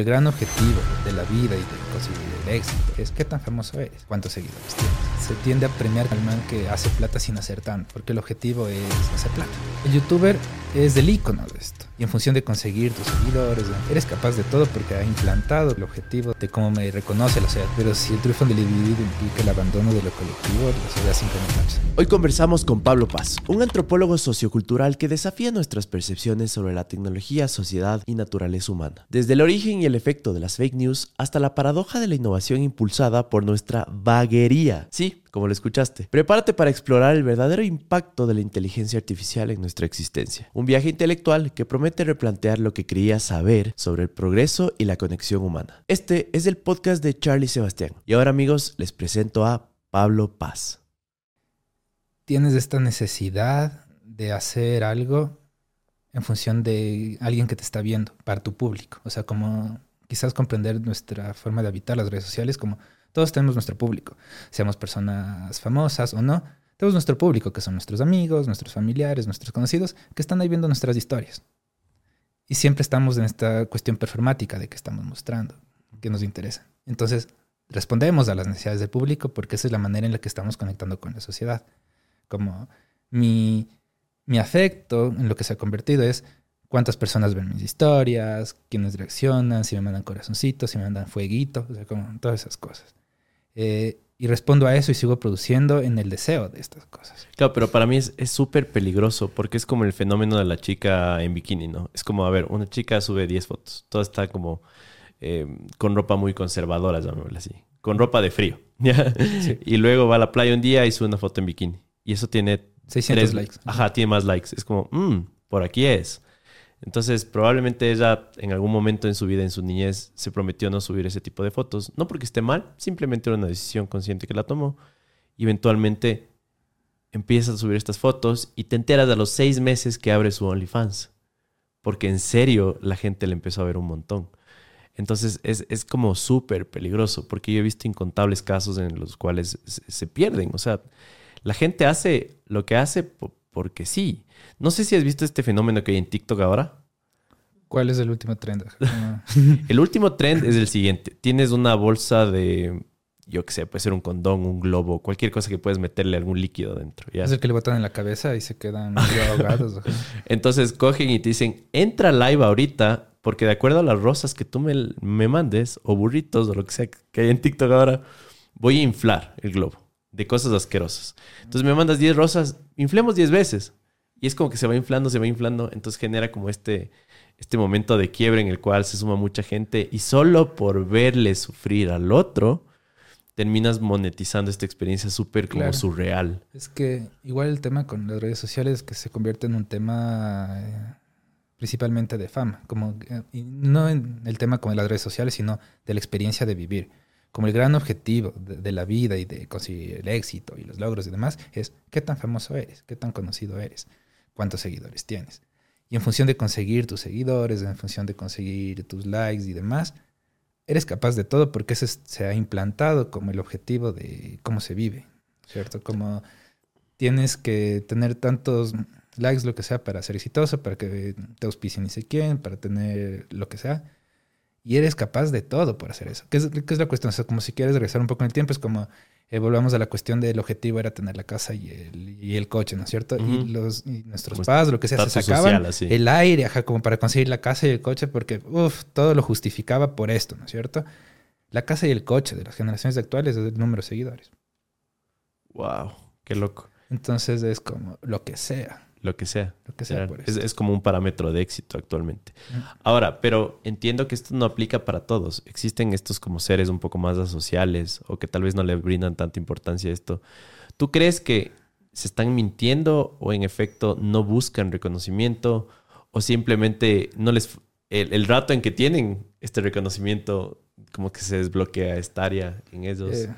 El gran objetivo de la vida y de conseguir el éxito es qué tan famoso eres, cuántos seguidores tienes. Se tiende a premiar al man que hace plata sin hacer tanto, porque el objetivo es hacer plata. El youtuber es el icono de esto. Y en función de conseguir tus seguidores, eres capaz de todo porque ha implantado el objetivo de cómo me reconoce la sociedad. Pero si el triunfo del individuo implica el abandono de lo colectivo, la sociedad simplemente Hoy conversamos con Pablo Paz, un antropólogo sociocultural que desafía nuestras percepciones sobre la tecnología, sociedad y naturaleza humana. Desde el origen y el efecto de las fake news hasta la paradoja de la innovación impulsada por nuestra vaguería. Sí, como lo escuchaste. Prepárate para explorar el verdadero impacto de la inteligencia artificial en nuestra existencia. Un viaje intelectual que promete replantear lo que creías saber sobre el progreso y la conexión humana. Este es el podcast de Charlie Sebastián. Y ahora amigos, les presento a Pablo Paz. Tienes esta necesidad de hacer algo en función de alguien que te está viendo, para tu público. O sea, como quizás comprender nuestra forma de habitar las redes sociales como todos tenemos nuestro público, seamos personas famosas o no. Tenemos nuestro público, que son nuestros amigos, nuestros familiares, nuestros conocidos, que están ahí viendo nuestras historias. Y siempre estamos en esta cuestión performática de que estamos mostrando, que nos interesa. Entonces, respondemos a las necesidades del público porque esa es la manera en la que estamos conectando con la sociedad. Como mi, afecto en lo que se ha convertido es cuántas personas ven mis historias, quiénes reaccionan, si me mandan corazoncitos, si me mandan fueguitos, o sea, como todas esas cosas. Eh, y respondo a eso y sigo produciendo en el deseo de estas cosas. Claro, pero para mí es súper peligroso porque es como el fenómeno de la chica en bikini, ¿no? Es como, a ver, una chica sube 10 fotos, toda está como eh, con ropa muy conservadora, llamémosla así, con ropa de frío. Y luego va a la playa un día y sube una foto en bikini. Y eso tiene... 600 likes. Ajá, tiene más likes. Es como, mmm, por aquí es. Entonces, probablemente ella en algún momento en su vida, en su niñez, se prometió no subir ese tipo de fotos. No porque esté mal, simplemente era una decisión consciente que la tomó. Y eventualmente empieza a subir estas fotos y te enteras a los seis meses que abre su OnlyFans. Porque en serio la gente le empezó a ver un montón. Entonces es, es como súper peligroso porque yo he visto incontables casos en los cuales se, se pierden. O sea, la gente hace lo que hace porque sí. No sé si has visto este fenómeno que hay en TikTok ahora. ¿Cuál es el último trend? el último trend es el siguiente. Tienes una bolsa de, yo qué sé, puede ser un condón, un globo, cualquier cosa que puedes meterle algún líquido dentro. Es el que le botan en la cabeza y se quedan ahogados. Entonces cogen y te dicen, entra live ahorita porque de acuerdo a las rosas que tú me, me mandes, o burritos, o lo que sea que hay en TikTok ahora, voy a inflar el globo de cosas asquerosas. Entonces me mandas 10 rosas, inflemos 10 veces. Y es como que se va inflando, se va inflando. Entonces genera como este, este momento de quiebre en el cual se suma mucha gente. Y solo por verle sufrir al otro, terminas monetizando esta experiencia súper como surreal. Es que igual el tema con las redes sociales es que se convierte en un tema eh, principalmente de fama. Como, eh, no en el tema con las redes sociales, sino de la experiencia de vivir como el gran objetivo de, la vida y de conseguir el éxito y los logros y demás es qué tan famoso eres, qué tan conocido eres, cuántos seguidores tienes. Y en función de conseguir tus seguidores, en función de conseguir tus likes y demás, eres capaz de todo porque ese se ha implantado como el objetivo de cómo se vive, ¿cierto? Como tienes que tener tantos likes, lo que sea, para ser exitoso, para que te auspicien y sé quién, para tener lo que sea y eres capaz de todo por hacer eso. ¿Qué es, es la cuestión? O sea, como si quieres regresar un poco en el tiempo, es como eh, volvamos a la cuestión del objetivo era tener la casa y el, y el coche, ¿no es cierto? Y, los, nuestros padres, lo que sea, se sacaban el aire, ajá, como para conseguir la casa y el coche, porque, uff, todo lo justificaba por esto, ¿no es cierto? La casa y el coche de las generaciones actuales es el número de seguidores. Wow, qué loco. Entonces es como lo que sea. Lo que sea. Lo que sea es, como un parámetro de éxito actualmente. Ahora, pero entiendo que esto no aplica para todos. Existen estos como seres un poco más asociales o que tal vez no le brindan tanta importancia a esto. ¿Tú crees que se están mintiendo o en efecto no buscan reconocimiento o simplemente no les el, rato en que tienen este reconocimiento como que se desbloquea esta área en ellos? Eh,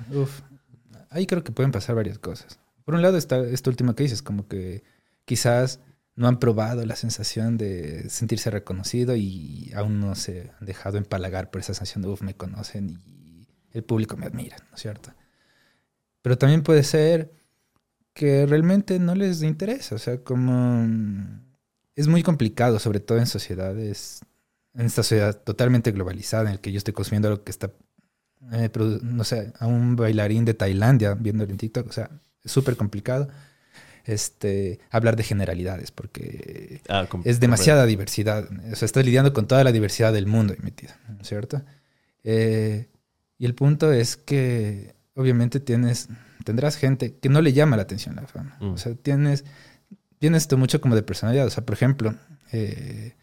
Ahí creo que pueden pasar varias cosas. Por un lado está esta última que dices, como que quizás no han probado la sensación de sentirse reconocido y aún no se han dejado empalagar por esa sensación de, uff, me conocen y el público me admira, ¿no es cierto? Pero también puede ser que realmente no les interesa, o sea, como es muy complicado, sobre todo en sociedades en esta sociedad totalmente globalizada en el que yo estoy consumiendo lo que está, eh, no sé, a un bailarín de Tailandia viendo en TikTok, o sea, es súper complicado este, hablar de generalidades porque ah, es demasiada diversidad, o sea, estás lidiando con toda la diversidad del mundo metida, ¿cierto? Eh, y el punto es que obviamente tienes, tendrás gente que no le llama la atención la fama, o mm. sea, tienes, tienes esto mucho como de personalidad, o sea, por ejemplo, eh,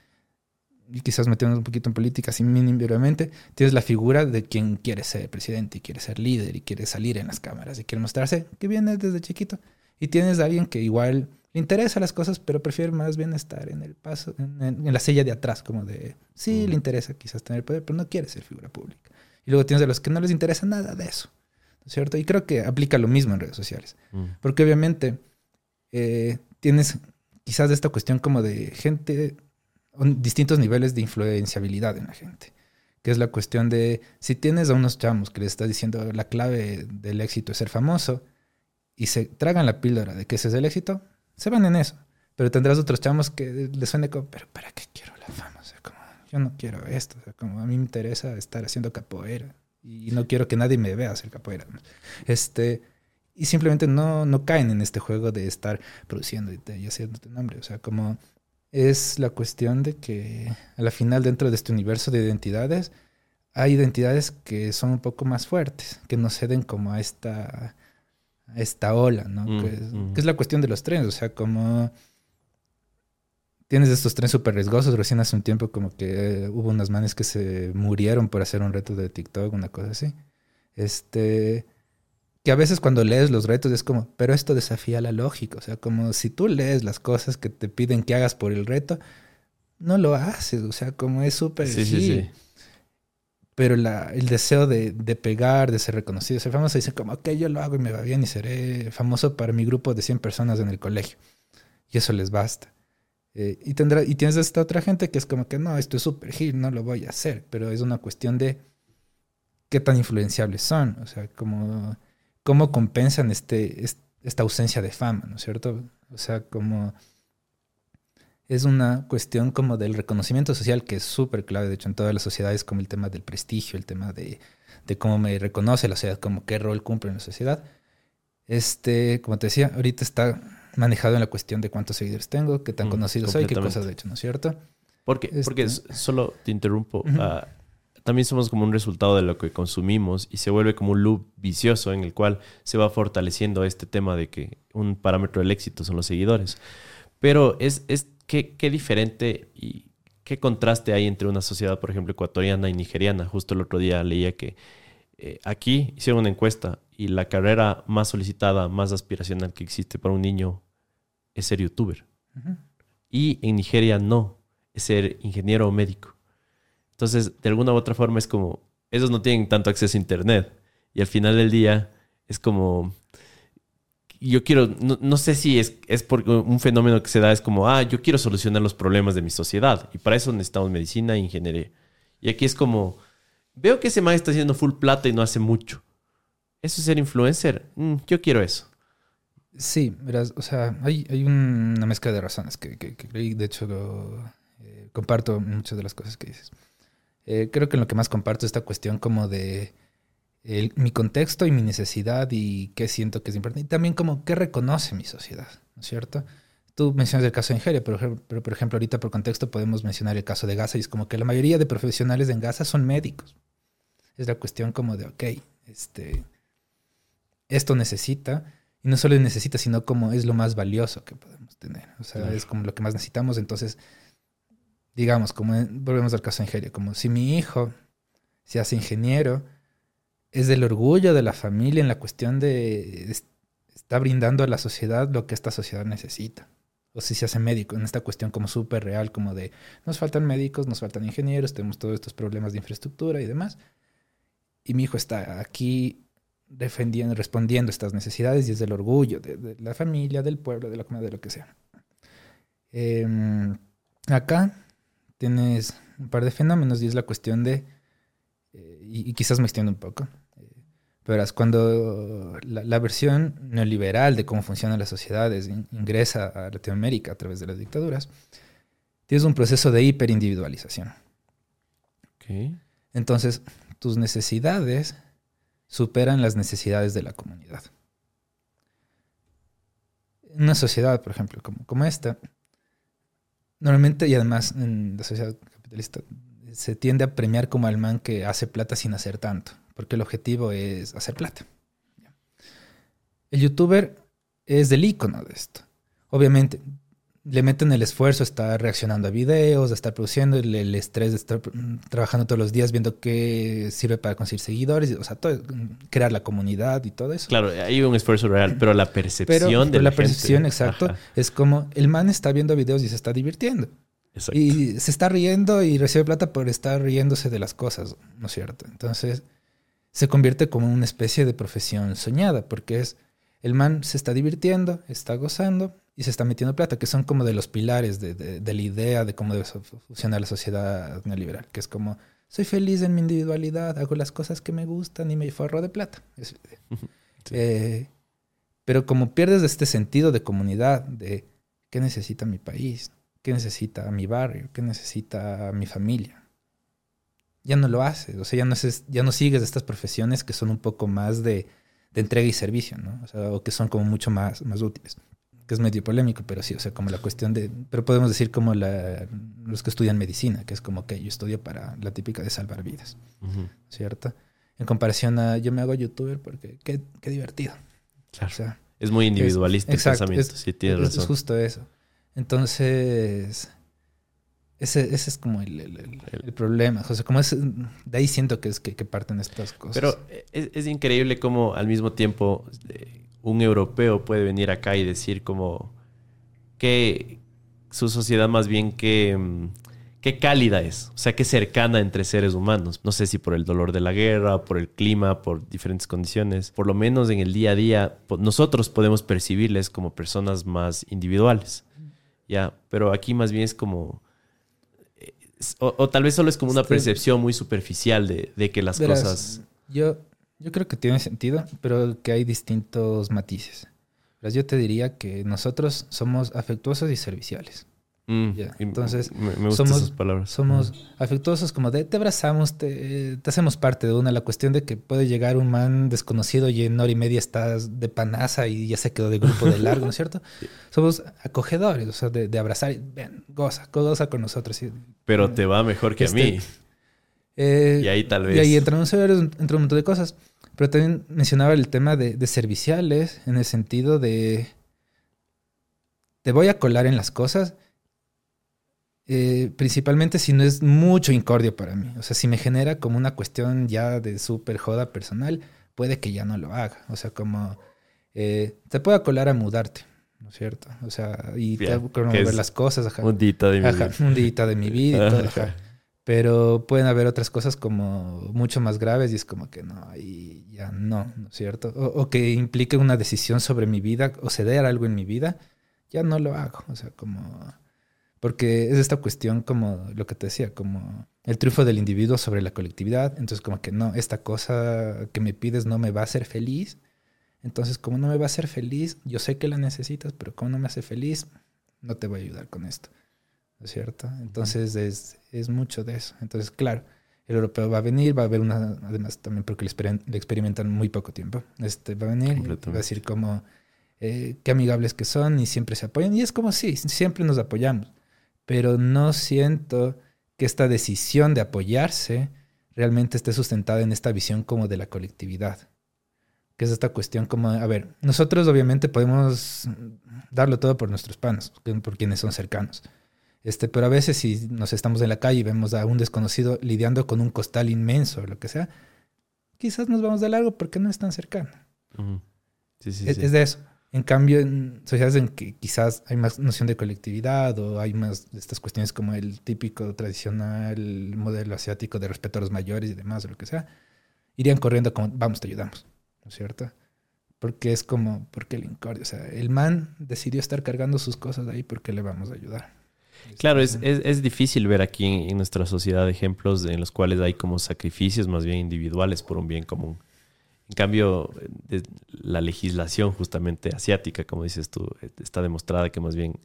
y quizás metiéndonos un poquito en política, así mínimamente, tienes la figura de quien quiere ser presidente y quiere ser líder y quiere salir en las cámaras y quiere mostrarse que viene desde chiquito. Y tienes a alguien que igual le interesa las cosas, pero prefiere más bien estar en el paso, en, la silla de atrás, como de, sí, le interesa quizás tener poder, pero no quiere ser figura pública. Y luego tienes a los que no les interesa nada de eso, ¿no es cierto? Y creo que aplica lo mismo en redes sociales, mm. porque obviamente eh, tienes quizás esta cuestión como de gente distintos niveles de influenciabilidad en la gente. Que es la cuestión de si tienes a unos chamos que les estás diciendo la clave del éxito es ser famoso y se tragan la píldora de que ese es el éxito, se van en eso. Pero tendrás otros chamos que les suene como, pero ¿para qué quiero la fama? O sea, como, yo no quiero esto. O sea, como a mí me interesa estar haciendo capoeira y no quiero que nadie me vea hacer capoeira. Este, y simplemente no, no caen en este juego de estar produciendo y, y haciéndote nombre. O sea, como es la cuestión de que a la final dentro de este universo de identidades hay identidades que son un poco más fuertes, que no ceden como a esta, esta ola, ¿no? Mm, mm. que, es, la cuestión de los trenes, o sea, como tienes estos trenes súper riesgosos, recién hace un tiempo como que hubo unas manes que se murieron por hacer un reto de TikTok, una cosa así. Este, que a veces cuando lees los retos es como, pero esto desafía la lógica, o sea, como si tú lees las cosas que te piden que hagas por el reto, no lo haces, o sea, como es súper... Sí, sí, sí. Pero la, el deseo de, pegar, de ser reconocido, ser famoso, dice como, ok, yo lo hago y me va bien y seré famoso para mi grupo de 100 personas en el colegio. Y eso les basta. Eh, y, tendrá, y tienes esta otra gente que es como que, no, esto es súper gil, no lo voy a hacer, pero es una cuestión de qué tan influenciables son, o sea, como cómo compensan este, esta ausencia de fama, ¿no es cierto? O sea, como es una cuestión como del reconocimiento social que es súper clave, de hecho, en todas las sociedades, como el tema del prestigio, el tema de, cómo me reconoce la sociedad, como qué rol cumple en la sociedad. Este, como te decía, ahorita está manejado en la cuestión de cuántos seguidores tengo, qué tan mm, conocido soy, qué cosas de hecho, ¿no es cierto? Porque, porque este solo te interrumpo también somos como un resultado de lo que consumimos y se vuelve como un loop vicioso en el cual se va fortaleciendo este tema de que un parámetro del éxito son los seguidores. Pero es, es qué, qué diferente y qué contraste hay entre una sociedad, por ejemplo, ecuatoriana y nigeriana. Justo el otro día leía que eh, aquí hicieron una encuesta y la carrera más solicitada, más aspiracional que existe para un niño es ser youtuber. Y en Nigeria no, es ser ingeniero o médico. Entonces, de alguna u otra forma es como, esos no tienen tanto acceso a Internet. Y al final del día es como, yo quiero, no, sé si es, es porque un fenómeno que se da, es como, ah, yo quiero solucionar los problemas de mi sociedad. Y para eso necesitamos medicina e ingeniería. Y aquí es como, veo que ese man está haciendo full plata y no hace mucho. ¿Eso es ser influencer? Mm, yo quiero eso. Sí, verás, o sea, hay, hay una mezcla de razones que, que, de hecho, eh, comparto muchas de las cosas que dices. Eh, creo que en lo que más comparto esta cuestión como de mi contexto y mi necesidad y qué siento que es importante. Y también como qué reconoce mi sociedad, ¿no es cierto? Tú mencionas el caso de Nigeria, pero, pero por ejemplo ahorita por contexto podemos mencionar el caso de Gaza y es como que la mayoría de profesionales en Gaza son médicos. Es la cuestión como de, ok, este, esto necesita, y no solo necesita, sino como es lo más valioso que podemos tener. O sea, es como lo que más necesitamos. Entonces, digamos, como volvemos al caso de Nigeria, como si mi hijo se hace ingeniero, es del orgullo de la familia en la cuestión de está brindando a la sociedad lo que esta sociedad necesita. O si se hace médico, en esta cuestión como súper real, como de nos faltan médicos, nos faltan ingenieros, tenemos todos estos problemas de infraestructura y demás. Y mi hijo está aquí defendiendo, respondiendo a estas necesidades y es del orgullo de, la familia, del pueblo, de la comunidad, de lo que sea. Em, acá tienes un par de fenómenos y es la cuestión de, eh, y, quizás me extiendo un poco, pero es cuando la, versión neoliberal de cómo funcionan las sociedades ingresa a Latinoamérica a través de las dictaduras, tienes un proceso de hiperindividualización. Entonces, tus necesidades superan las necesidades de la comunidad. En una sociedad, por ejemplo, como, como esta, normalmente y además en la sociedad capitalista se tiende a premiar como al man que hace plata sin hacer tanto, porque el objetivo es hacer plata. El youtuber es del icono de esto. Obviamente, le meten el esfuerzo, está reaccionando a videos, de estar produciendo, el, el, estrés de estar trabajando todos los días viendo qué sirve para conseguir seguidores, o sea, todo, crear la comunidad y todo eso. Claro, hay un esfuerzo real, pero la percepción pero, de pero la, la percepción, exacto, Ajá. es como el man está viendo videos y se está divirtiendo. Exacto. Y se está riendo y recibe plata por estar riéndose de las cosas, ¿no es cierto? Entonces, se convierte como una especie de profesión soñada, porque es el man se está divirtiendo, está gozando y se está metiendo plata, que son como de los pilares de, de, de la idea de cómo debe funcionar la sociedad neoliberal, que es como, soy feliz en mi individualidad, hago las cosas que me gustan y me forro de plata. Es, sí. eh, pero como pierdes este sentido de comunidad, de qué necesita mi país, qué necesita mi barrio, qué necesita mi familia, ya no lo haces, o sea, ya no, es, ya no sigues estas profesiones que son un poco más de, de entrega y servicio, ¿no? O, sea, o que son como mucho más, más útiles que es medio polémico, pero sí, o sea, como la cuestión de, pero podemos decir como la, los que estudian medicina, que es como que yo estudio para la típica de salvar vidas, uh -huh. ¿cierto? En comparación a yo me hago youtuber porque qué, qué divertido. Claro. O sea, es muy individualista es, el exacto, pensamiento, es, sí, tienes es, razón. Es justo eso. Entonces, ese, ese es como el, el, el, el, problema. O sea, como es, de ahí siento que es que, que parten estas cosas. Pero es, es increíble cómo al mismo tiempo... Eh, un europeo puede venir acá y decir como que su sociedad más bien que, mm, qué cálida es, o sea, qué cercana entre seres humanos. No sé si por el dolor de la guerra, por el clima, por diferentes condiciones. Por lo menos en el día a día, nosotros podemos percibirles como personas más individuales. Ya, pero aquí más bien es como... O, o tal vez solo es como una percepción muy superficial de, de que las Verás, cosas... Yo, yo creo que tiene sentido, pero que hay distintos matices. Yo te diría que nosotros somos afectuosos y serviciales. Mm, yeah. Entonces, me, me gustan somos, esas palabras. somos mm. afectuosos como de te abrazamos, te, te, hacemos parte de una. La cuestión de que puede llegar un man desconocido y en hora y media estás de panaza y ya se quedó de grupo de largo, ¿no es cierto? Somos acogedores, o sea, de, de abrazar y ven, goza, goza con nosotros. Y, Pero te va mejor que este, a mí. Eh, y ahí tal vez. Y ahí entran un, entra un montón de cosas. Pero también mencionaba el tema de, de, serviciales en el sentido de. Te voy a colar en las cosas. Eh, principalmente si no es mucho incordio para mí. O sea, si me genera como una cuestión ya de súper joda personal, puede que ya no lo haga. O sea, como. Eh, te puedo colar a mudarte. ¿No es cierto? O sea, y Bien, te puedo mover las cosas. Ajá. Un dita de mi ajá, vida. Un dita de mi vida y todo. Ajá pero pueden haber otras cosas como mucho más graves y es como que no, y ya no, ¿no es cierto? O, o, que implique una decisión sobre mi vida o ceder algo en mi vida, ya no lo hago, o sea, como... Porque es esta cuestión como lo que te decía, como el triunfo del individuo sobre la colectividad, entonces como que no, esta cosa que me pides no me va a hacer feliz, entonces como no me va a hacer feliz, yo sé que la necesitas, pero como no me hace feliz, no te voy a ayudar con esto. ¿no es cierto? Entonces es, es, mucho de eso. Entonces, claro, el europeo va a venir, va a haber una, además también porque le, exper le experimentan muy poco tiempo, este, va a venir va a decir como eh, qué amigables que son y siempre se apoyan. Y es como sí, siempre nos apoyamos, pero no siento que esta decisión de apoyarse realmente esté sustentada en esta visión como de la colectividad. Que es esta cuestión como, a ver, nosotros obviamente podemos darlo todo por nuestros panos, por quienes son cercanos este, pero a veces si nos estamos en la calle y vemos a un desconocido lidiando con un costal inmenso o lo que sea, quizás nos vamos de largo porque no es tan cercano. Uh -huh. sí, sí, es, sí. es, de eso. En cambio, en sociedades en que quizás hay más noción de colectividad o hay más de estas cuestiones como el típico tradicional modelo asiático de respeto a los mayores y demás o lo que sea, irían corriendo como, vamos, te ayudamos, ¿no es cierto? Porque es como, ¿por qué el incordio? O sea, el man decidió estar cargando sus cosas ahí porque le vamos a ayudar. Claro, es, es, es, difícil ver aquí en, en, nuestra sociedad ejemplos en los cuales hay como sacrificios más bien individuales por un bien común. En cambio, la legislación justamente asiática, como dices tú, está demostrada que más bien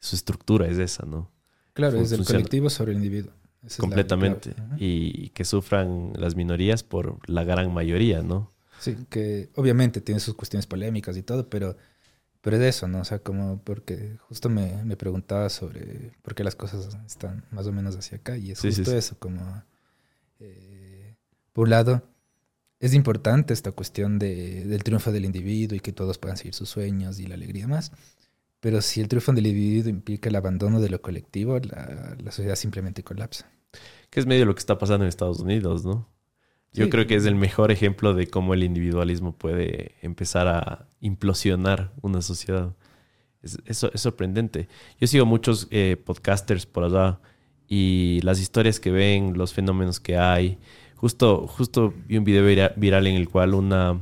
su estructura es esa, ¿no? Claro, es el colectivo sobre el individuo. Esa completamente. Y que sufran las minorías por la gran mayoría, ¿no? Sí, que obviamente tiene sus cuestiones polémicas y todo, pero, pero es eso, ¿no? O sea, como porque justo me, me preguntaba sobre por qué las cosas están más o menos hacia acá y es Sí, sí, justo sí. eso, como, eh, por un lado, es importante esta cuestión de, del triunfo del individuo y que todos puedan seguir sus sueños y la alegría más, pero si el triunfo del individuo implica el abandono de lo colectivo, la, la sociedad simplemente colapsa. Que es medio lo que está pasando en Estados Unidos, ¿no? Yo Sí. creo que es el mejor ejemplo de cómo el individualismo puede empezar a implosionar una sociedad. Es, es sorprendente. Yo sigo muchos eh, podcasters por allá y las historias que ven, los fenómenos que hay. Justo, justo vi un video vira- viral en el cual una,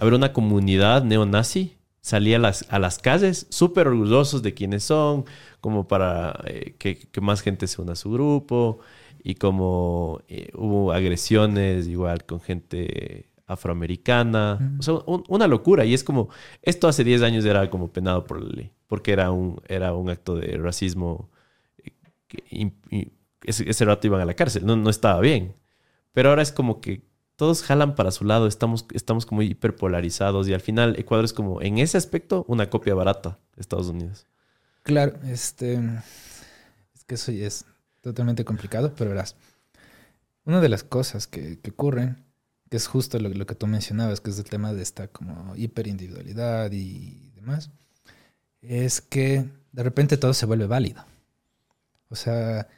una comunidad neonazi salía a las, a las calles súper orgullosos de quiénes son, como para eh, que, que más gente se una a su grupo y como eh, hubo agresiones igual con gente afroamericana. O sea, un- una locura. Y es como, esto hace 10 años era como penado por la ley, porque era un, era un acto de racismo. eh, que im- y ese, ese rato iban a la cárcel, no, no estaba bien. Pero ahora es como que todos jalan para su lado, estamos, estamos como hiperpolarizados y al final Ecuador es como, en ese aspecto, una copia barata de Estados Unidos. Claro, este. Es que eso es totalmente complicado, pero verás. Una de las cosas que, que ocurren, que es justo lo, lo que tú mencionabas, que es el tema de esta como hiperindividualidad y demás, es que de repente todo se vuelve válido. O sea,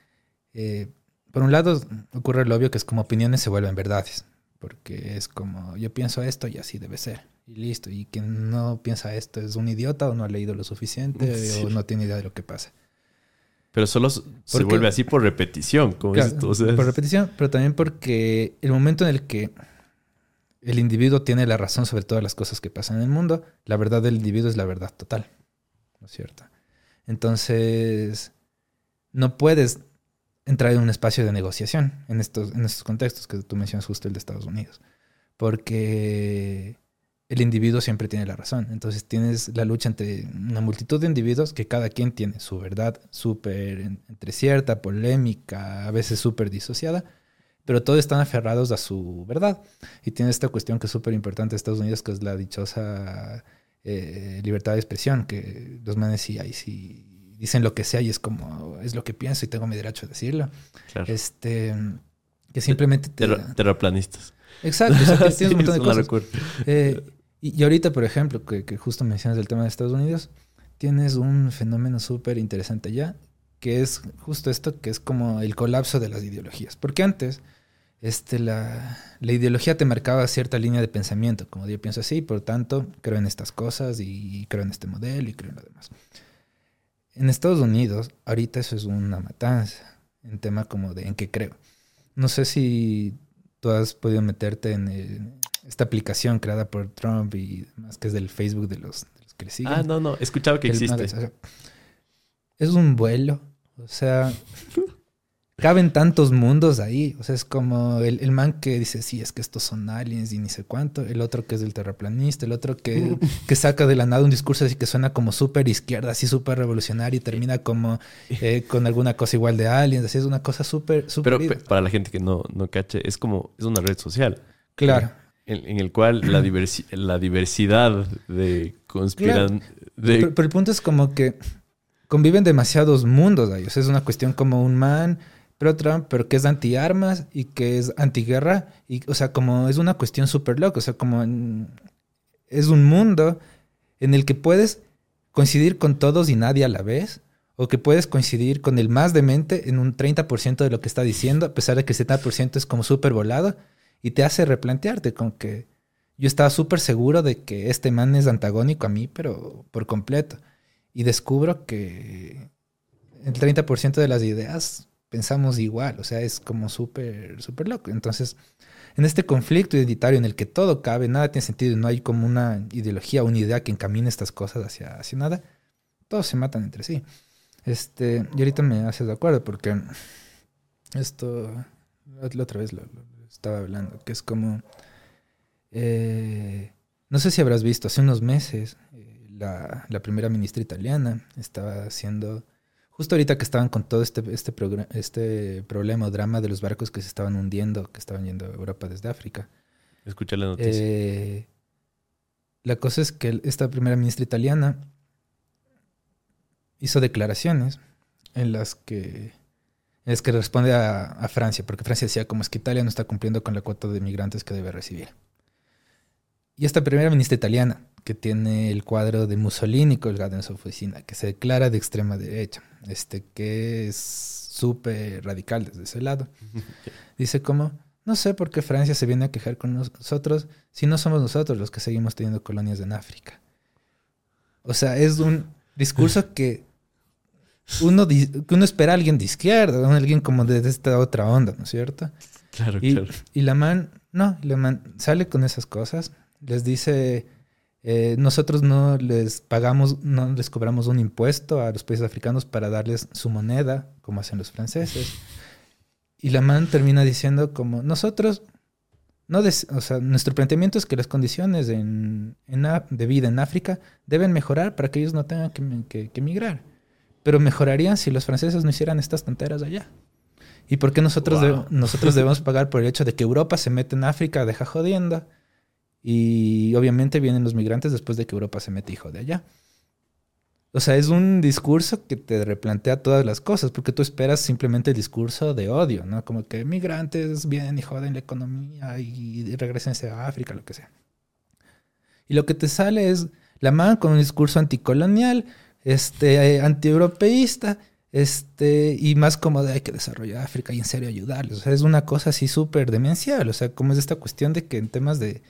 eh, por un lado ocurre lo obvio que es como opiniones se vuelven verdades, porque es como yo pienso esto y así debe ser, y listo, y quien no piensa esto es un idiota o no ha leído lo suficiente Sí. o no tiene idea de lo que pasa. Pero solo se Porque- vuelve así por repetición, como Claro, dices tú, o sea, por repetición, pero también porque el momento en el que el individuo tiene la razón sobre todas las cosas que pasan en el mundo, la verdad del individuo es la verdad total, ¿no es cierto? Entonces, no puedes entrar en un espacio de negociación en estos, en estos contextos que tú mencionas justo el de Estados Unidos, porque el individuo siempre tiene la razón. Entonces tienes la lucha entre una multitud de individuos que cada quien tiene su verdad súper en- entre cierta, polémica, a veces súper disociada, pero todos están aferrados a su verdad. Y tiene esta cuestión que es súper importante de Estados Unidos, que es la dichosa eh, libertad de expresión, que los manes sí, ahí sí dicen lo que sea y es como, es lo que pienso y tengo mi derecho a decirlo. claro. Este, que simplemente te... Terra- terraplanistas. Exacto, o sea, que Sí, tienes un montón de cosas. Eh, y, y ahorita, por ejemplo, que, que justo mencionas el tema de Estados Unidos, tienes un fenómeno súper interesante ya, que es justo esto, que es como el colapso de las ideologías. Porque antes, este, la, la ideología te marcaba cierta línea de pensamiento, como yo pienso así, por tanto, creo en estas cosas y creo en este modelo y creo en lo demás. En Estados Unidos, ahorita eso es una matanza, en tema como de en qué creo. No sé si tú has podido meterte en el- esta aplicación creada por Trump y demás, que es del Facebook de los, de los que le siguen. Ah, no, no, he escuchado que existe. Magas, o sea, es un vuelo. O sea, caben tantos mundos ahí. O sea, es como el, el man que dice, sí, es que estos son aliens y ni sé cuánto. El otro que es del terraplanista. El otro que, que saca de la nada un discurso así que suena como súper izquierda, así súper revolucionario y termina como eh, con alguna cosa igual de aliens. Así es una cosa súper, súper... Pero pe- para la gente que no, no cache, es como, es una red social. Claro. En, en el cual la, diversi- la diversidad de conspiran... de- Pero, pero el punto es como que conviven demasiados mundos ahí. O sea, es una cuestión como un man, pero Trump, pero que es anti-armas y que es antiguerra. Y, o sea, como es una cuestión súper loca. O sea, como es un mundo en el que puedes coincidir con todos y nadie a la vez. O que puedes coincidir con el más demente en un 30% de lo que está diciendo, a pesar de que el 70% es como súper volado. Y te hace replantearte con que yo estaba súper seguro de que este man es antagónico a mí, pero por completo. Y descubro que el 30% de las ideas pensamos igual, o sea, es como súper, súper loco. Entonces, en este conflicto identitario en el que todo cabe, nada tiene sentido, no hay como una ideología, una idea que encamine estas cosas hacia, hacia nada, todos se matan entre sí. Este, y ahorita me haces de acuerdo porque esto, la otra vez lo, lo estaba hablando, que es como, eh, no sé si habrás visto, hace unos meses eh, la, la primera ministra italiana estaba haciendo, justo ahorita que estaban con todo este, este, este problema o drama de los barcos que se estaban hundiendo, que estaban yendo a Europa desde África. Escuché la noticia. Eh, la cosa es que esta primera ministra italiana hizo declaraciones en las que es que responde a, a, Francia, porque Francia decía como es que Italia no está cumpliendo con la cuota de migrantes que debe recibir. Y esta primera ministra italiana, que tiene el cuadro de Mussolini colgado en su oficina, que se declara de extrema derecha, este, que es súper radical desde ese lado, dice como, no sé por qué Francia se viene a quejar con nosotros si no somos nosotros los que seguimos teniendo colonias en África. O sea, es un discurso que uno, que uno espera a alguien de izquierda, alguien como de, esta otra onda, ¿no es cierto? Claro, y, claro. Y la man, no, la man sale con esas cosas, les dice, eh, nosotros no les pagamos, no les cobramos un impuesto a los países africanos para darles su moneda, como hacen los franceses. Y la man termina diciendo como, nosotros, no o sea, nuestro planteamiento es que las condiciones en, en, de vida en África deben mejorar para que ellos no tengan que, que, que emigrar. Pero mejorarían si los franceses no hicieran estas tonteras allá. ¿Y por qué nosotros, Wow. nosotros debemos pagar por el hecho de que Europa se mete en África, deja jodienda? Y obviamente vienen los migrantes después de que Europa se mete hijo de allá. O sea, es un discurso que te replantea todas las cosas, porque tú esperas simplemente el discurso de odio, ¿no? Como que migrantes vienen y joden la economía y regresense a África, lo que sea. Y lo que te sale es la man con un discurso anticolonial, este, antieuropeísta, este, y más como de hay que desarrollar África y en serio ayudarles. O sea, es una cosa así súper demencial. O sea, como es esta cuestión de que en temas de,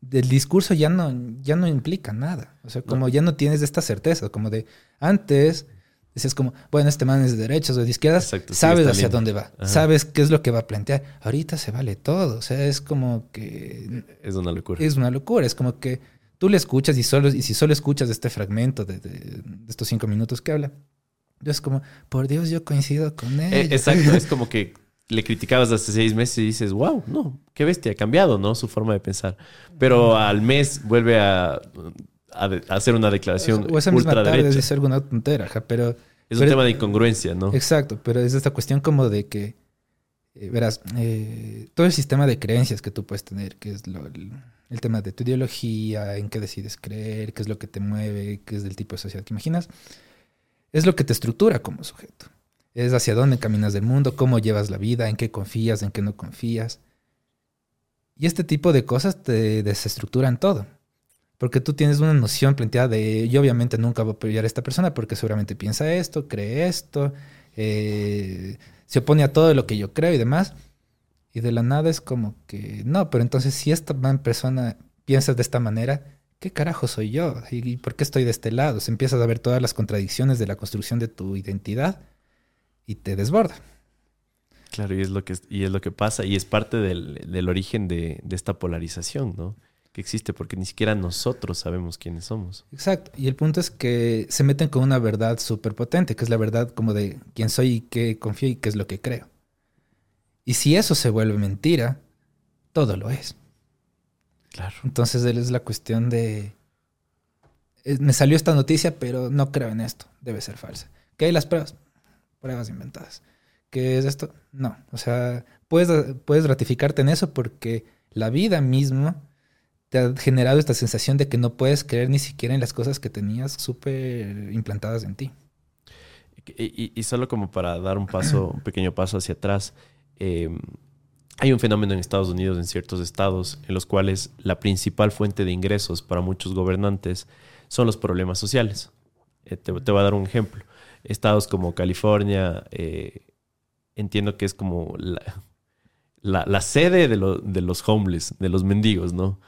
del discurso ya no, ya no implica nada. O sea, como ya no tienes esta certeza, como de antes decías como, bueno, este man es de derechas o de izquierdas, Exacto, sabes hacia dónde va, Ajá. sabes qué es lo que va a plantear. Ahorita se vale todo. O sea, es como que Es una locura. es una locura. Es como que tú le escuchas y solo y si solo escuchas este fragmento de, de- de estos cinco minutos que habla, yo es como, por Dios, yo coincido con él. Eh, exacto, es como que le criticabas hace seis meses y dices, wow, no, qué bestia, ha cambiado, ¿no? Su forma de pensar. Pero al mes vuelve a, a de- a hacer una declaración o esa misma tarde ultraderecha. dice alguna tontera, pero Es un tema de incongruencia, ¿no? exacto, pero es esta cuestión como de que, eh, verás, eh, todo el sistema de creencias que tú puedes tener, que es lo- el, el tema de tu ideología, en qué decides creer, qué es lo que te mueve, qué es del tipo de sociedad que imaginas, es lo que te estructura como sujeto. Es hacia dónde caminas del mundo, cómo llevas la vida, en qué confías, en qué no confías. Y este tipo de cosas te desestructuran todo. Porque tú tienes una noción planteada de yo obviamente nunca voy a apoyar a esta persona porque seguramente piensa esto, cree esto, eh, se opone a todo lo que yo creo y demás. Y de la nada es como que, no, pero entonces si esta persona piensa de esta manera, ¿qué carajo soy yo? ¿Y y por qué estoy de este lado? Se empiezas a ver todas las contradicciones de la construcción de tu identidad y te desborda. Claro, y es lo que, y es lo que pasa, y es parte del, del origen de, de esta polarización, ¿no? Que existe, porque ni siquiera nosotros sabemos quiénes somos. Exacto. Y el punto es que se meten con una verdad súper potente, que es la verdad como de quién soy y qué confío y qué es lo que creo. Y si eso se vuelve mentira, todo lo es. Claro. Entonces él es la cuestión de... eh, Me salió esta noticia, pero no creo en esto. Debe ser falsa. ¿Qué hay las pruebas? Pruebas inventadas. ¿Qué es esto? No. O sea, puedes, puedes ratificarte en eso porque la vida misma te ha generado esta sensación de que no puedes creer ni siquiera en las cosas que tenías súper implantadas en ti. Y, y- y solo como para dar un paso, un pequeño paso hacia atrás, eh, hay un fenómeno en Estados Unidos, en ciertos estados, en los cuales la principal fuente de ingresos para muchos gobernantes son los problemas sociales. Eh, te, te voy a dar un ejemplo. Estados como California, eh, entiendo que es como la, sede de, lo- de los homeless, de los mendigos, ¿no?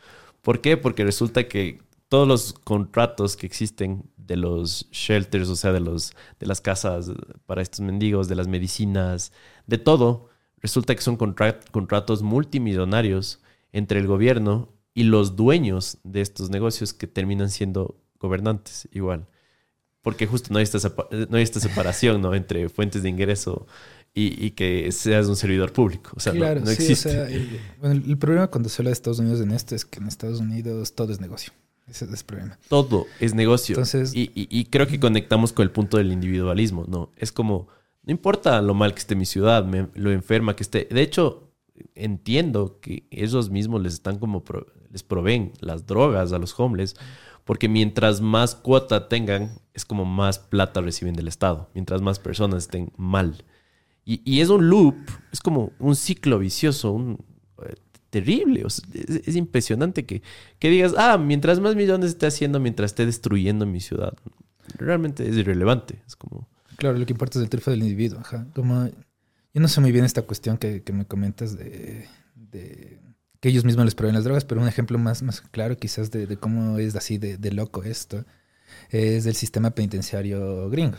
¿Por qué? Porque resulta que todos los contratos que existen de los shelters, o sea, de, los, de las casas para estos mendigos, de las medicinas, de todo, resulta que son contra- contratos multimillonarios entre el gobierno y los dueños de estos negocios que terminan siendo gobernantes igual. Porque justo no hay esta, sepa- no hay esta separación ¿no? entre fuentes de ingreso y, y que seas un servidor público. O sea, no- claro, no, sí, existe. o sea, el, bueno, el problema cuando se habla de Estados Unidos en esto es que en Estados Unidos todo es negocio. Ese es el problema. Todo es negocio. Entonces- y, y- y creo que conectamos con el punto del individualismo, ¿no? Es como, no importa lo mal que esté mi ciudad, me- lo enferma que esté. De hecho, entiendo que ellos mismos les están como, pro- les proveen las drogas a los homeless, porque mientras más cuota tengan, es como más plata reciben del Estado, mientras más personas estén mal. Y, y es un loop, es como un ciclo vicioso, un, eh, terrible. o sea, es, es impresionante que, que digas, ah, mientras más millones esté haciendo, mientras esté destruyendo mi ciudad. Realmente es irrelevante. Es como, Claro, lo que importa es el triunfo del individuo. Ajá. Como, yo no sé muy bien esta cuestión que, que me comentas de, de que ellos mismos les proveen las drogas, pero un ejemplo más, más claro quizás de, cómo es así de, de loco esto es del sistema penitenciario gringo.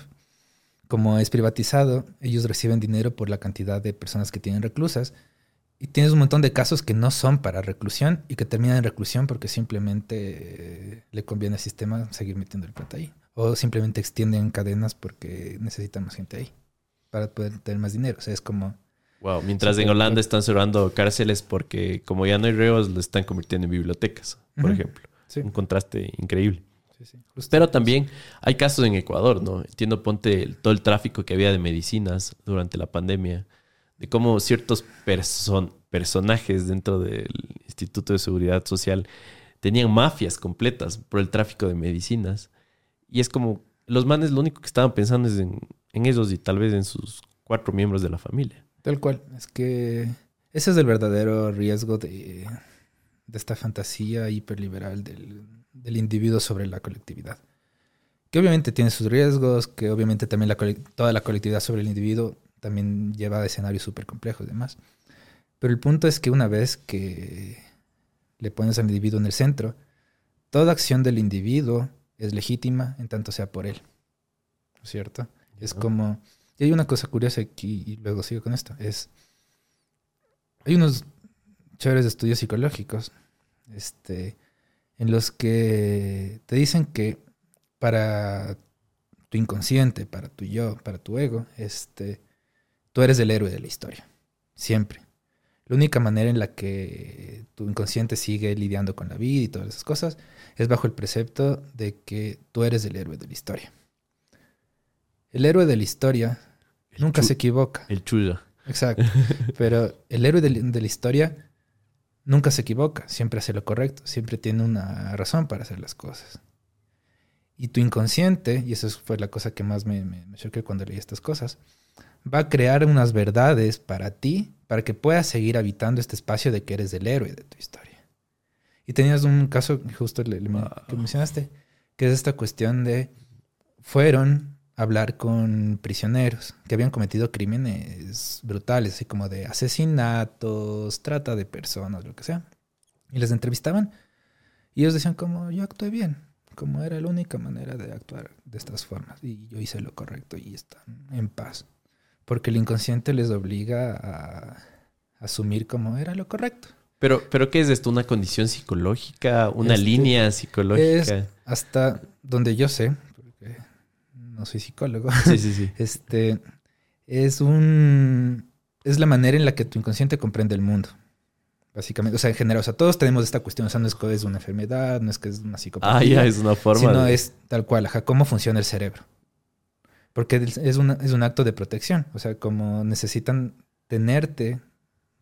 Como es privatizado, ellos reciben dinero por la cantidad de personas que tienen reclusas y tienes un montón de casos que no son para reclusión y que terminan en reclusión porque simplemente eh, le conviene al sistema seguir metiendo el plata ahí. O simplemente extienden cadenas porque necesitan más gente ahí para poder tener más dinero. O sea, es como... wow. Mientras Sí, en Holanda están cerrando cárceles porque como ya no hay reos, lo están convirtiendo en bibliotecas, por ejemplo. Sí, Un contraste increíble. sí. Pero también hay casos en Ecuador, ¿no? Entiendo, ponte el- todo el tráfico que había de medicinas durante la pandemia, de cómo ciertos person- personajes dentro del Instituto de Seguridad Social tenían mafias completas por el tráfico de medicinas. Y es como, los manes lo único que estaban pensando es en, en ellos y tal vez en sus cuatro miembros de la familia. Tal cual. Es que ese es el verdadero riesgo de, de esta fantasía hiperliberal del, del individuo sobre la colectividad. Que obviamente tiene sus riesgos, que obviamente también la, toda la colectividad sobre el individuo también lleva a escenarios súper complejos y demás. Pero el punto es que una vez que le pones al individuo en el centro, toda acción del individuo es legítima en tanto sea por él. ¿No es cierto? Es como... Y hay una cosa curiosa aquí, y luego sigo con esto, es... Hay unos chéveres estudios psicológicos este, en los que te dicen que para tu inconsciente, para tu yo, para tu ego, este, tú eres el héroe de la historia. Siempre. La única manera en la que tu inconsciente sigue lidiando con la vida y todas esas cosas es bajo el precepto de que tú eres el héroe de la historia. El héroe de la historia nunca se equivoca. El chulla. Exacto. Pero el héroe de, de la historia nunca se equivoca, siempre hace lo correcto, siempre tiene una razón para hacer las cosas. Y tu inconsciente, y eso fue la cosa que más me, me, me choqué cuando leí estas cosas, va a crear unas verdades para ti, para que puedas seguir habitando este espacio de que eres el héroe de tu historia. Y tenías un caso, justo le- le- Wow. que mencionaste, que es esta cuestión de, fueron hablar con prisioneros que habían cometido crímenes brutales, así como de asesinatos, trata de personas, lo que sea. Y les entrevistaban y ellos decían como yo actué bien, como era la única manera de actuar de estas formas y yo hice lo correcto y están en paz. Porque el inconsciente les obliga a asumir como era lo correcto. Pero, pero ¿qué es esto? ¿Una condición psicológica? ¿Una Este, línea psicológica? Es hasta donde yo sé, no soy psicólogo, Sí, sí, sí. este es un es la manera en la que tu inconsciente comprende el mundo. Básicamente, o sea, en general, o sea, todos tenemos esta cuestión, o sea, no es que es una enfermedad, no es que es una psicopatía, Ah, ya, es una forma. sino de- es tal cual, ajá, cómo funciona el cerebro. Porque es, una- es un acto de protección, o sea, como necesitan tenerte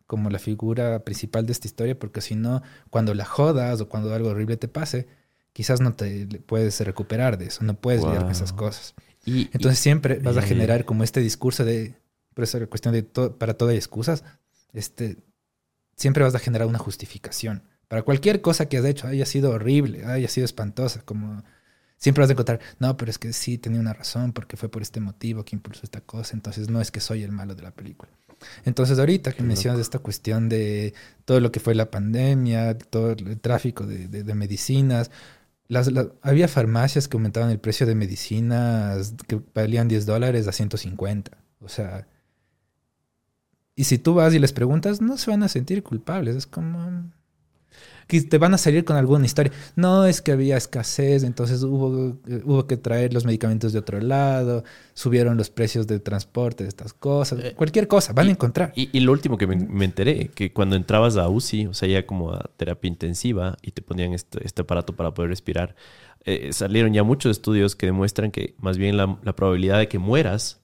como la figura principal de esta historia, porque si no, cuando la jodas o cuando algo horrible te pase, quizás no te puedes recuperar de eso, no puedes lidiar con esas Wow. cosas. Y, Entonces siempre vas a generar como este discurso de, por eso la cuestión de to- para todo hay excusas, este, siempre vas a generar una justificación. Para cualquier cosa que has hecho, haya sido horrible, haya sido espantosa, como siempre vas a encontrar, no, pero es que sí tenía una razón, porque fue por este motivo que impulsó esta cosa, entonces no es que soy el malo de la película. Entonces ahorita que mencionas esta cuestión de todo lo que fue la pandemia, todo el tráfico de, de- de medicinas, las, la- había farmacias que aumentaban el precio de medicinas que valían 10 dólares a 150. O sea, y si tú vas y les preguntas, no se van a sentir culpables. Es como, que te van a salir con alguna historia. No, es que había escasez, entonces hubo, eh, hubo que traer los medicamentos de otro lado, subieron los precios de transporte de estas cosas, Eh, cualquier cosa, van y- a encontrar. Y, y lo último que me, me enteré, que cuando entrabas a UCI, o sea, ya como a terapia intensiva y te ponían este, este aparato para poder respirar, eh, salieron ya muchos estudios que demuestran que más bien la, la probabilidad de que mueras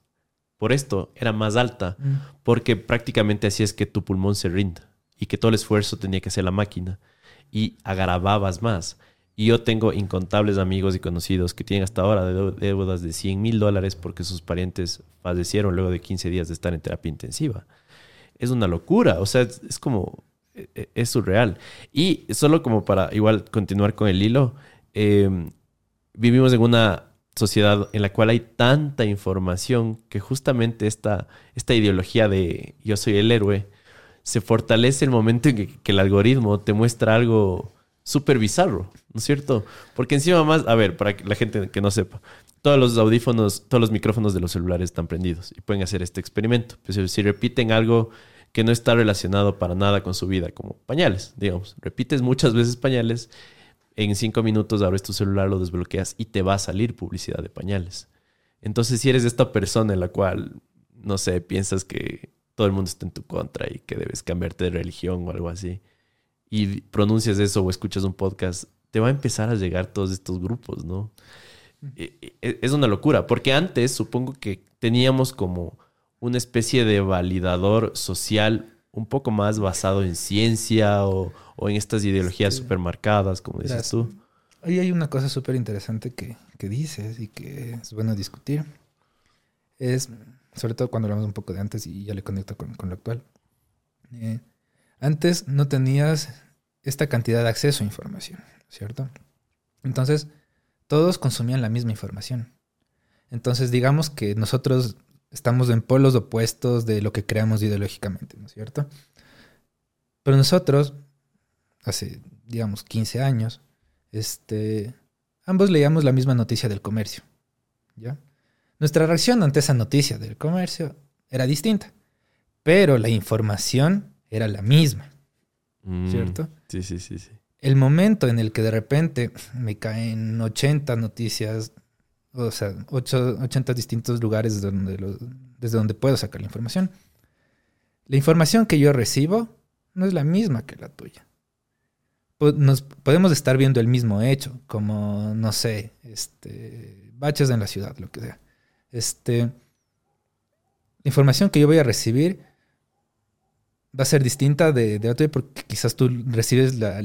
por esto era más alta, Mm. porque prácticamente así es que tu pulmón se rinda y que todo el esfuerzo tenía que hacer la máquina y agravabas más. Y yo tengo incontables amigos y conocidos que tienen hasta ahora deu- deudas de 100 mil dólares porque sus parientes fallecieron luego de 15 días de estar en terapia intensiva. Es una locura, o sea, es, como, e- e- es surreal. Y solo como para igual continuar con el hilo, eh, vivimos en una sociedad en la cual hay tanta información que justamente esta, esta ideología de yo soy el héroe se fortalece el momento en que, el algoritmo te muestra algo súper bizarro, ¿no es cierto? Porque encima más, a ver, para la gente que no sepa, todos los audífonos, todos los micrófonos de los celulares están prendidos y pueden hacer este experimento. Pues si repiten algo que no está relacionado para nada con su vida, como pañales, digamos, repites muchas veces pañales, en cinco minutos abres tu celular, lo desbloqueas y te va a salir publicidad de pañales. Entonces, si eres esta persona en la cual, no sé, piensas que todo el mundo está en tu contra y que debes cambiarte de religión o algo así, y pronuncias eso o escuchas un podcast, te va a empezar a llegar todos estos grupos, ¿no? E- e- Es una locura, porque antes supongo que teníamos como una especie de validador social un poco más basado en ciencia o, o en estas ideologías supermarcadas, como dices tú. Ahí hay una cosa súper interesante que, que dices y que es bueno discutir. Es, sobre todo cuando hablamos un poco de antes y ya le conecto con, con lo actual. Eh, antes no tenías esta cantidad de acceso a información, ¿cierto? Entonces, todos consumían la misma información. Entonces, digamos que nosotros estamos en polos opuestos de lo que creamos ideológicamente, ¿no es cierto? Pero nosotros, hace, digamos, 15 años, este, ambos leíamos la misma noticia del comercio, ¿ya? Nuestra reacción ante esa noticia del comercio era distinta, pero la información era la misma, Mm, ¿cierto? Sí, sí, sí, sí. El momento en el que de repente me caen 80 noticias, o sea, ocho- 80 distintos lugares donde lo- desde donde puedo sacar la información, la información que yo recibo no es la misma que la tuya. Nos podemos estar viendo el mismo hecho, como, no sé, este, baches en la ciudad, lo que sea. Este, la información que yo voy a recibir va a ser distinta de, de otra porque quizás tú recibes la,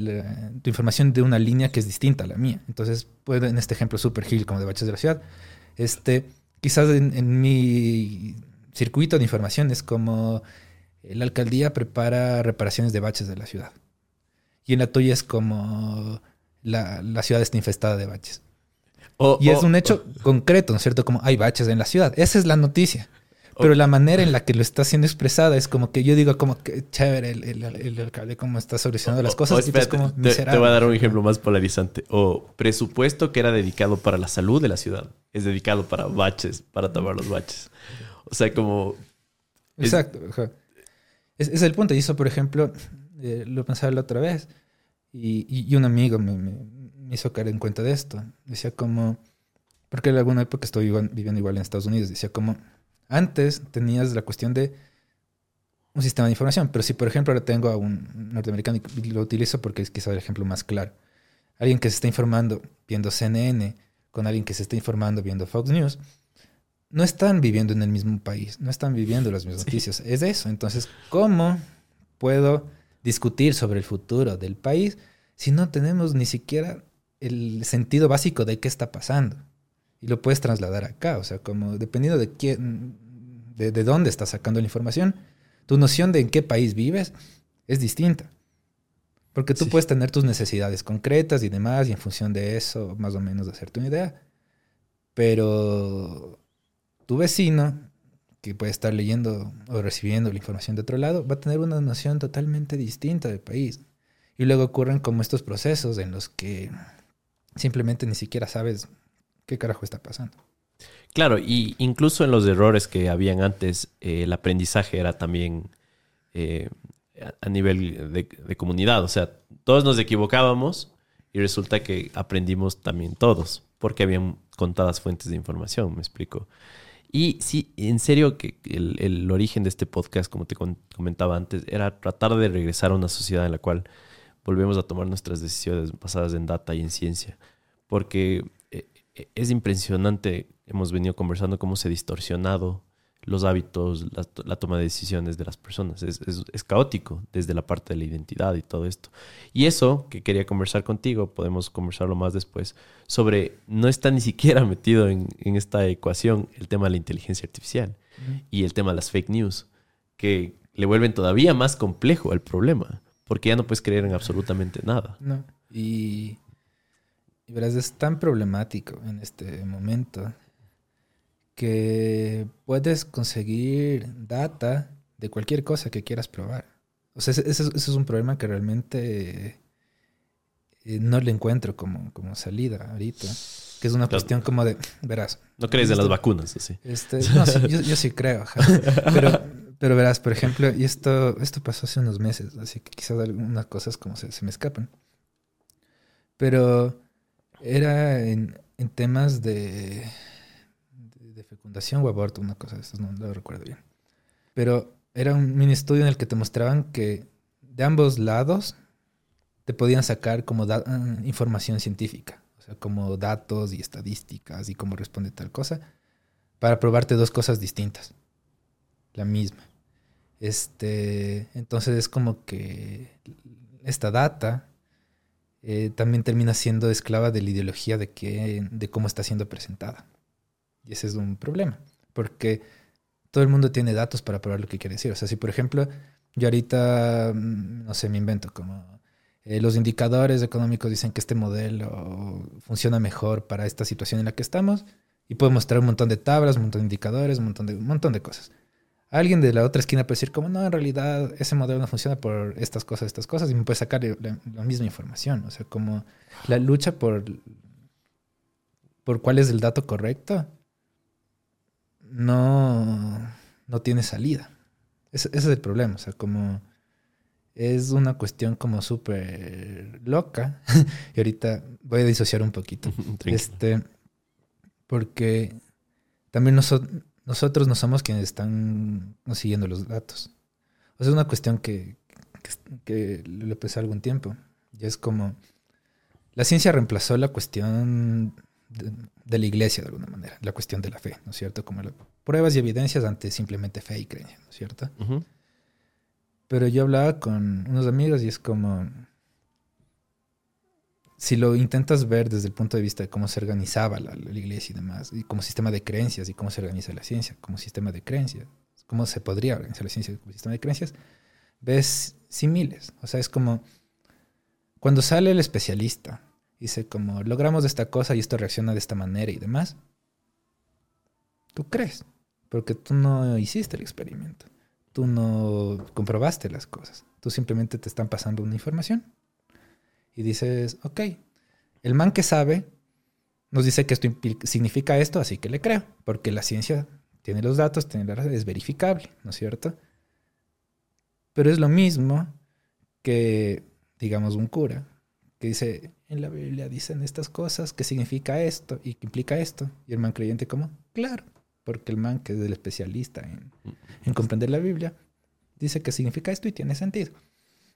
tu información de una línea que es distinta a la mía. Entonces, puede, en este ejemplo super Hill como de baches de la ciudad, este, quizás en, mi circuito de información es como la alcaldía prepara reparaciones de baches de la ciudad. Y en la tuya es como la, la ciudad está infestada de baches. Y es un hecho concreto, ¿no es cierto? Como hay baches en la ciudad. Esa es la noticia. Pero la manera en la que lo está siendo expresada es como que yo digo como que chévere el, el, el alcalde cómo está solucionando las cosas espérate, como te- te, voy a dar un ejemplo más polarizante. O presupuesto que era dedicado para la salud de la ciudad es dedicado para baches, para tapar los baches. O sea, como es- Exacto. Es, es el punto. Y eso, por ejemplo, eh, lo pensaba la otra vez. Y, y- y un amigo me, me- me hizo caer en cuenta de esto. Decía como... Porque en alguna época estoy viviendo igual en Estados Unidos. Decía como... Antes tenías la cuestión de un sistema de información. Pero si, por ejemplo, ahora tengo a un norteamericano y lo utilizo porque es quizá el ejemplo más claro. Alguien que se está informando viendo CNN con alguien que se está informando viendo Fox News no están viviendo en el mismo país, no están viviendo las mismas Sí. noticias. Es eso. Entonces, ¿cómo puedo discutir sobre el futuro del país si no tenemos ni siquiera el sentido básico de qué está pasando? Y lo puedes trasladar acá, o sea, como dependiendo de quién, de, de dónde estás sacando la información, tu noción de en qué país vives es distinta. Porque tú Sí. puedes tener tus necesidades concretas y demás, y en función de eso, más o menos, hacerte una idea. Pero tu vecino, que puede estar leyendo o recibiendo la información de otro lado, va a tener una noción totalmente distinta del país. Y luego ocurren como estos procesos en los que simplemente ni siquiera sabes qué carajo está pasando. Claro, y incluso en los errores que habían antes, eh, el aprendizaje era también... eh, a nivel de, comunidad. O sea, todos nos equivocábamos y resulta que aprendimos también todos, porque habían contadas fuentes de información, me explico. Y sí, en serio que el, el origen de este podcast, como te comentaba antes, era tratar de regresar a una sociedad en la cual volvemos a tomar nuestras decisiones basadas en data y en ciencia. Porque eh, es impresionante, hemos venido conversando cómo se ha distorsionado los hábitos, la, toma de decisiones de las personas. Es, es, caótico desde la parte de la identidad y todo esto. Y eso que quería conversar contigo, podemos conversarlo más después, sobre no está ni siquiera metido en, en esta ecuación el tema de la inteligencia artificial y el tema de las fake news, que le vuelven todavía más complejo el problema, porque ya no puedes creer en absolutamente nada. No, y, y verás, es tan problemático en este momento que puedes conseguir data de cualquier cosa que quieras probar. O sea, ese, es un problema que realmente eh, no le encuentro como, como salida ahorita. Que es una cuestión como de, verás. No crees en las vacunas, así. Este, no, yo, sí creo. Pero, pero verás, por ejemplo, y esto, esto pasó hace unos meses, así que quizás algunas cosas como se, me escapan. Pero era en, en temas de fecundación o aborto, una cosa de estas, no, lo recuerdo bien. Pero era un mini estudio en el que te mostraban que de ambos lados te podían sacar como ah, información científica, o sea, como datos y estadísticas y cómo responde tal cosa, para probarte dos cosas distintas, la misma. Este, entonces es como que esta data eh, también termina siendo esclava de la ideología de, que, de cómo está siendo presentada. Y ese es un problema, porque todo el mundo tiene datos para probar lo que quiere decir. O sea, si por ejemplo yo ahorita, mm, no sé, me invento como eh, los indicadores económicos dicen que este modelo funciona mejor para esta situación en la que estamos y puedo mostrar un montón de tablas, un montón de indicadores, un montón de, un montón de cosas. Alguien de la otra esquina puede decir como, no, en realidad ese modelo no funciona por estas cosas, estas cosas, y me puede sacar la, la misma información. O sea, como la lucha por, por cuál es el dato correcto no, no tiene salida. Ese, es el problema, o sea, como es una cuestión como súper loca. y ahorita voy a disociar un poquito. este, porque también nosotros no somos quienes están siguiendo los datos. O sea, es una cuestión que, que, le pensé algún tiempo. Y es como, la ciencia reemplazó la cuestión de, la iglesia de alguna manera, la cuestión de la fe, ¿no es cierto? Como pruebas y evidencias ante simplemente fe y creencia, ¿no es cierto? Pero yo hablaba con unos amigos y es como, si lo intentas ver desde el punto de vista de cómo se organizaba la, iglesia y demás, y como sistema de creencias, y cómo se organiza la ciencia, como sistema de creencias, cómo se podría organizar la ciencia como sistema de creencias, ves similes. O sea, es como cuando sale el especialista Dice como, logramos esta cosa y esto reacciona de esta manera y demás. Tú crees, porque tú no hiciste el experimento. Tú no comprobaste las cosas. Tú simplemente te están pasando una información. Y dices, ok, el man que sabe nos dice que esto significa esto, así que le creo, porque la ciencia tiene los datos, tiene la es verificable, ¿no es cierto? Pero es lo mismo que, digamos, un cura que dice, en la Biblia dicen estas cosas, ¿qué significa esto y qué implica esto? Y el man creyente como, claro, porque el man que es el especialista en comprender la Biblia, dice que significa esto y tiene sentido,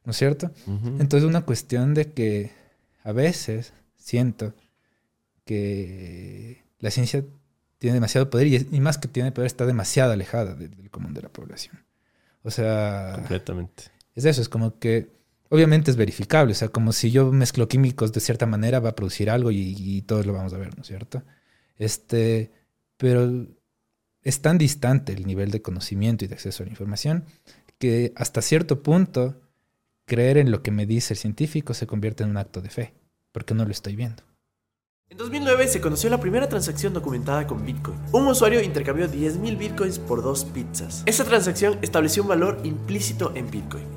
¿no es cierto? Entonces es una cuestión de que a veces siento que la ciencia tiene demasiado poder y, más que tiene poder está demasiado alejada del común de la población. O sea... Completamente. Es eso, es como que obviamente es verificable, o sea, como si yo mezclo químicos de cierta manera va a producir algo y, todos lo vamos a ver, ¿no es cierto? Este, pero es tan distante el nivel de conocimiento y de acceso a la información que hasta cierto punto creer en lo que me dice el científico se convierte en un acto de fe, porque no lo estoy viendo. En 2009 se conoció la primera transacción documentada con Bitcoin. Un usuario intercambió 10.000 Bitcoins por dos pizzas. Esa transacción estableció un valor implícito en Bitcoin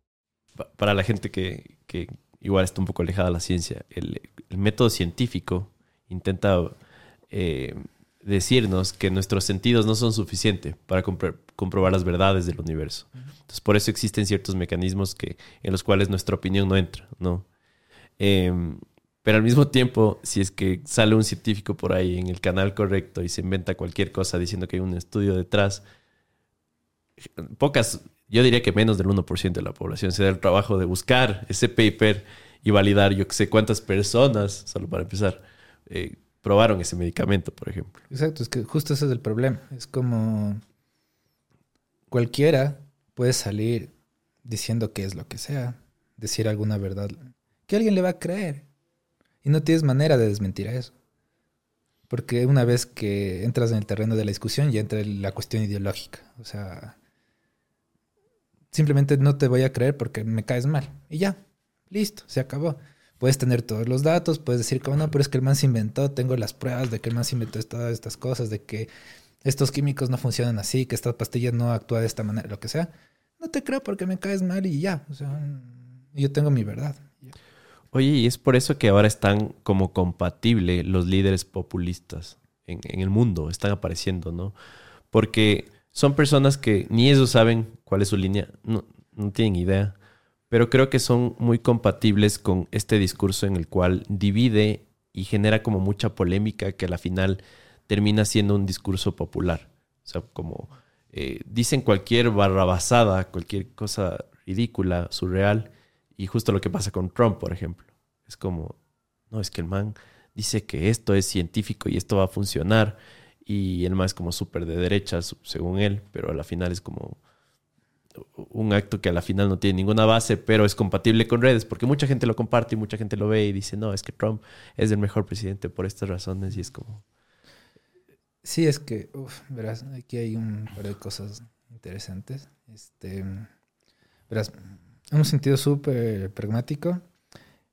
para la gente que, igual está un poco alejada de la ciencia, el, método científico intenta eh, decirnos que nuestros sentidos no son suficientes para comprobar las verdades del universo. Entonces, por eso existen ciertos mecanismos que, en los cuales nuestra opinión no entra, ¿no? Em, pero al mismo tiempo, si es que sale un científico por ahí en el canal correcto y se inventa cualquier cosa diciendo que hay un estudio detrás, pocas yo diría que menos del 1% de la población se da el trabajo de buscar ese paper y validar, yo que sé cuántas personas, solo para empezar, eh, probaron ese medicamento, por ejemplo. Exacto, es que justo ese es el problema. Es como cualquiera puede salir diciendo que es lo que sea, decir alguna verdad, que alguien le va a creer. Y no tienes manera de desmentir a eso. Porque una vez que entras en el terreno de la discusión, ya entra la cuestión ideológica. O sea, simplemente no te voy a creer porque me caes mal. Y ya, listo, se acabó. Puedes tener todos los datos, puedes decir como no, pero es que el man se inventó, tengo las pruebas de que el man se inventó todas estas cosas, de que estos químicos no funcionan así, que esta pastilla no actúa de esta manera, lo que sea. No te creo porque me caes mal y ya. O sea, yo tengo mi verdad. Oye, y es por eso que ahora están como compatibles los líderes populistas en, en el mundo, están apareciendo, ¿no? Porque son personas que ni ellos saben cuál es su línea, no, no tienen idea, pero creo que son muy compatibles con este discurso en el cual divide y genera como mucha polémica que a la final termina siendo un discurso popular. O sea, como eh, dicen cualquier barrabasada, cualquier cosa ridícula, surreal, y justo lo que pasa con Trump, por ejemplo. Es como, no, es que el man dice que esto es científico y esto va a funcionar, y el más como súper de derechas, según él, pero a la final es como un acto que a la final no tiene ninguna base, pero es compatible con redes, porque mucha gente lo comparte y mucha gente lo ve y dice, no, es que Trump es el mejor presidente por estas razones y es como... Sí, es que, verás, aquí hay un par de cosas interesantes. Este, verás, en un sentido súper pragmático,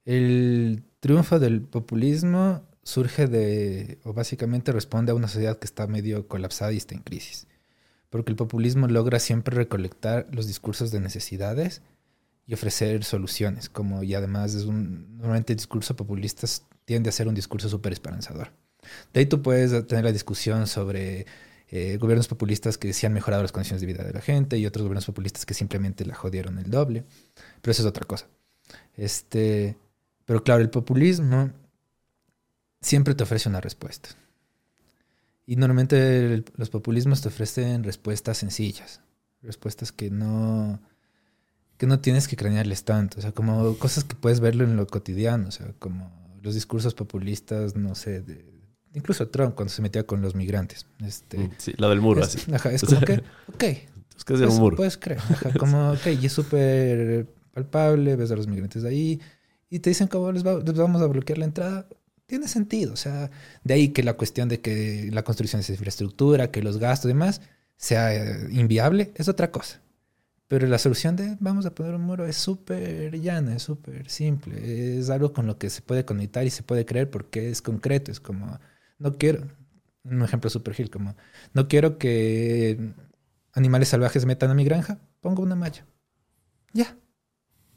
el triunfo del populismo surge de, o básicamente responde a una sociedad que está medio colapsada y está en crisis. Porque el populismo logra siempre recolectar los discursos de necesidades y ofrecer soluciones, como y además es un, normalmente el discurso populista tiende a ser un discurso súper esperanzador. De ahí tú puedes tener la discusión sobre eh, gobiernos populistas que sí han mejorado las condiciones de vida de la gente y otros gobiernos populistas que simplemente la jodieron el doble, pero eso es otra cosa. Este, pero claro, el populismo siempre te ofrece una respuesta. Y normalmente los populismos te ofrecen respuestas sencillas, respuestas que no, que no tienes que cranearles tanto, o sea, como cosas que puedes verlo en lo cotidiano, o sea, como los discursos populistas, no sé, de, incluso Trump cuando se metía con los migrantes. Este, mm, sí, la del muro, es, así. Ajá, es como que, ok. Es que es un muro. Puedes creer, ajá, como, ok, y es súper palpable, ves a los migrantes ahí, y te dicen cómo les, les vamos a bloquear la entrada, tiene sentido. O sea, de ahí que la cuestión de que la construcción de infraestructura, que los gastos y demás, sea eh, inviable, es otra cosa. Pero la solución de vamos a poner un muro es súper llana, es súper simple. Es algo con lo que se puede conectar y se puede creer porque es concreto. Es como, no quiero, un ejemplo súper gil, como, no quiero que animales salvajes metan a mi granja, pongo una malla. Ya.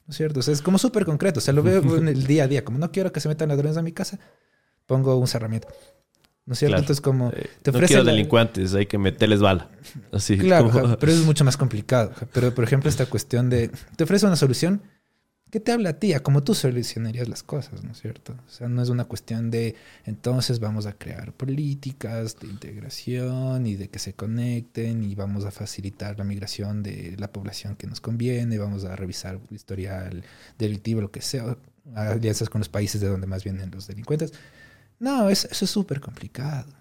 ¿No es cierto? O sea, es como súper concreto. O sea, lo veo en el día a día. Como no quiero que se metan ladrones a mi casa, pongo un cerramiento. ¿No es cierto? Claro. Entonces, como Eh, te no quiero la- delincuentes, hay que meterles bala. Así. Claro, como- pero eso es mucho más complicado. Pero, por ejemplo, esta cuestión de te ofrece una solución que te habla a ti, a cómo tú solucionarías las cosas, ¿no es cierto? O sea, no es una cuestión de entonces vamos a crear políticas de integración y de que se conecten y vamos a facilitar la migración de la población que nos conviene, vamos a revisar el historial delictivo, lo que sea, alianzas con los países de donde más vienen los delincuentes. No, es- eso es súper complicado.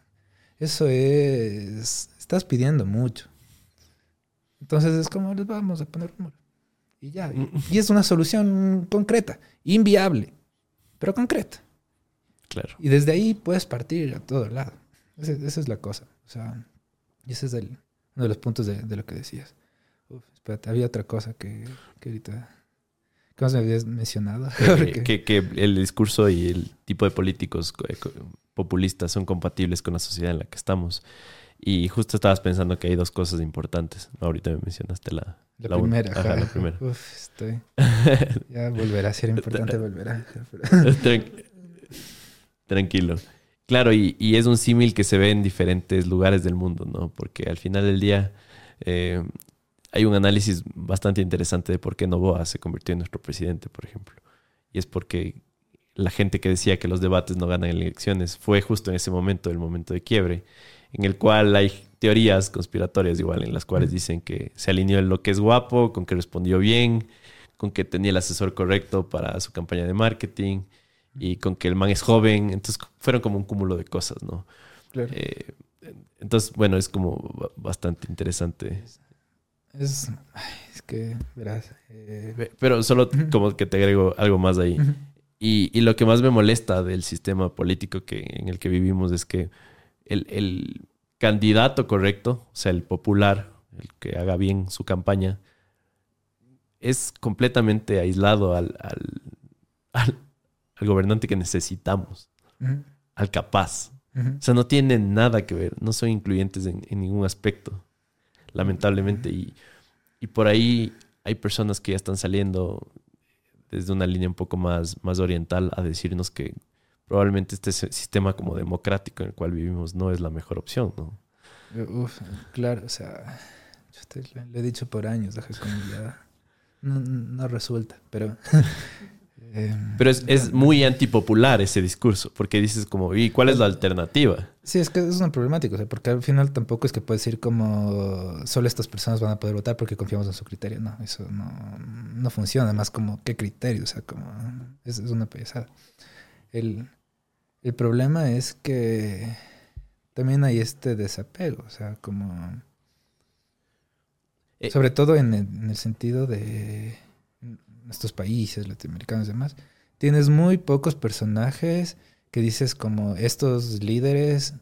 Eso es. Estás pidiendo mucho. Entonces es como les vamos a poner un muro. Y ya. Y, y es una solución concreta, inviable, pero concreta. Claro. Y desde ahí puedes partir a todo lado. Esa es la cosa. O sea, y ese es el, uno de los puntos de, de lo que decías. Uf, espérate, había otra cosa que, que ahorita. ¿Qué más me habías mencionado? Que, que- que el discurso y el tipo de políticos co- co- populistas son compatibles con la sociedad en la que estamos. Y justo estabas pensando que hay dos cosas importantes. Ahorita me mencionaste la, La, la primera, ajá, la primera. Uf, estoy. Ya volverá a ser importante, volverá. Tran- Tranquilo. Claro, y, y es un símil que se ve en diferentes lugares del mundo, ¿no? Porque al final del día eh, hay un análisis bastante interesante de por qué Novoa se convirtió en nuestro presidente, por ejemplo. Y es porque la gente que decía que los debates no ganan elecciones fue justo en ese momento, el momento de quiebre, en el cual hay teorías conspiratorias igual, en las cuales dicen que se alineó en lo que es guapo, con que respondió bien, con que tenía el asesor correcto para su campaña de marketing y con que el man es joven. Entonces fueron como un cúmulo de cosas, ¿no? Claro. Eh, entonces, bueno, es como ba- bastante interesante. Es, es que, verás. eh, Pe- Pero solo como que te agrego algo más ahí. Y, y lo que más me molesta del sistema político que, en el que vivimos es que el, el candidato correcto, o sea, el popular, el que haga bien su campaña, es completamente aislado al, al, al- al gobernante que necesitamos, al capaz. O sea, no tienen nada que ver, no son incluyentes en, en ningún aspecto, lamentablemente. Y, y por ahí hay personas que ya están saliendo desde una línea un poco más, más oriental a decirnos que probablemente este si- sistema como democrático en el cual vivimos no es la mejor opción, ¿no? Uf, claro, o sea, yo lo, he dicho por años, deja no, no resulta, pero... Pero es, es muy antipopular ese discurso, porque dices como, ¿y cuál es la alternativa? Sí, es que es una problemática, o sea, porque al final tampoco es que puedes decir como solo estas personas van a poder votar porque confiamos en su criterio. No, eso no, no funciona. Además, como qué criterio, o sea, como es, es una pesada. El, el problema es que también hay este desapego, o sea, como Eh, sobre todo en el, en el sentido de estos países latinoamericanos y demás, tienes muy pocos personajes que dices como estos líderes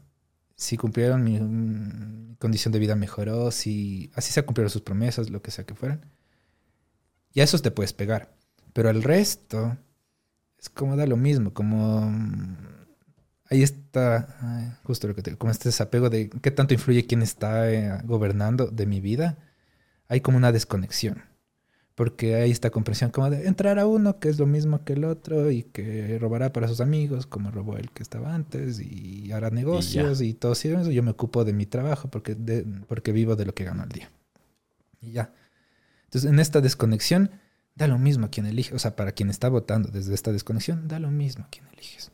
si cumplieron mi, condición de vida mejoró, si así se cumplieron sus promesas, lo que sea que fueran. Y a esos te puedes pegar. Pero al resto es como da lo mismo, como mm, ahí está justo lo que te como este desapego de qué tanto influye quién está eh, gobernando de mi vida. Hay como una desconexión. Porque hay esta comprensión como de entrar a uno que es lo mismo que el otro y que robará para sus amigos como robó el que estaba antes y hará negocios y, todo eso. Yo me ocupo de mi trabajo porque, de- porque vivo de lo que gano al día. Y ya. Entonces, en esta desconexión, da lo mismo a quien elige. O sea, para quien está votando desde esta desconexión, da lo mismo a quien eliges.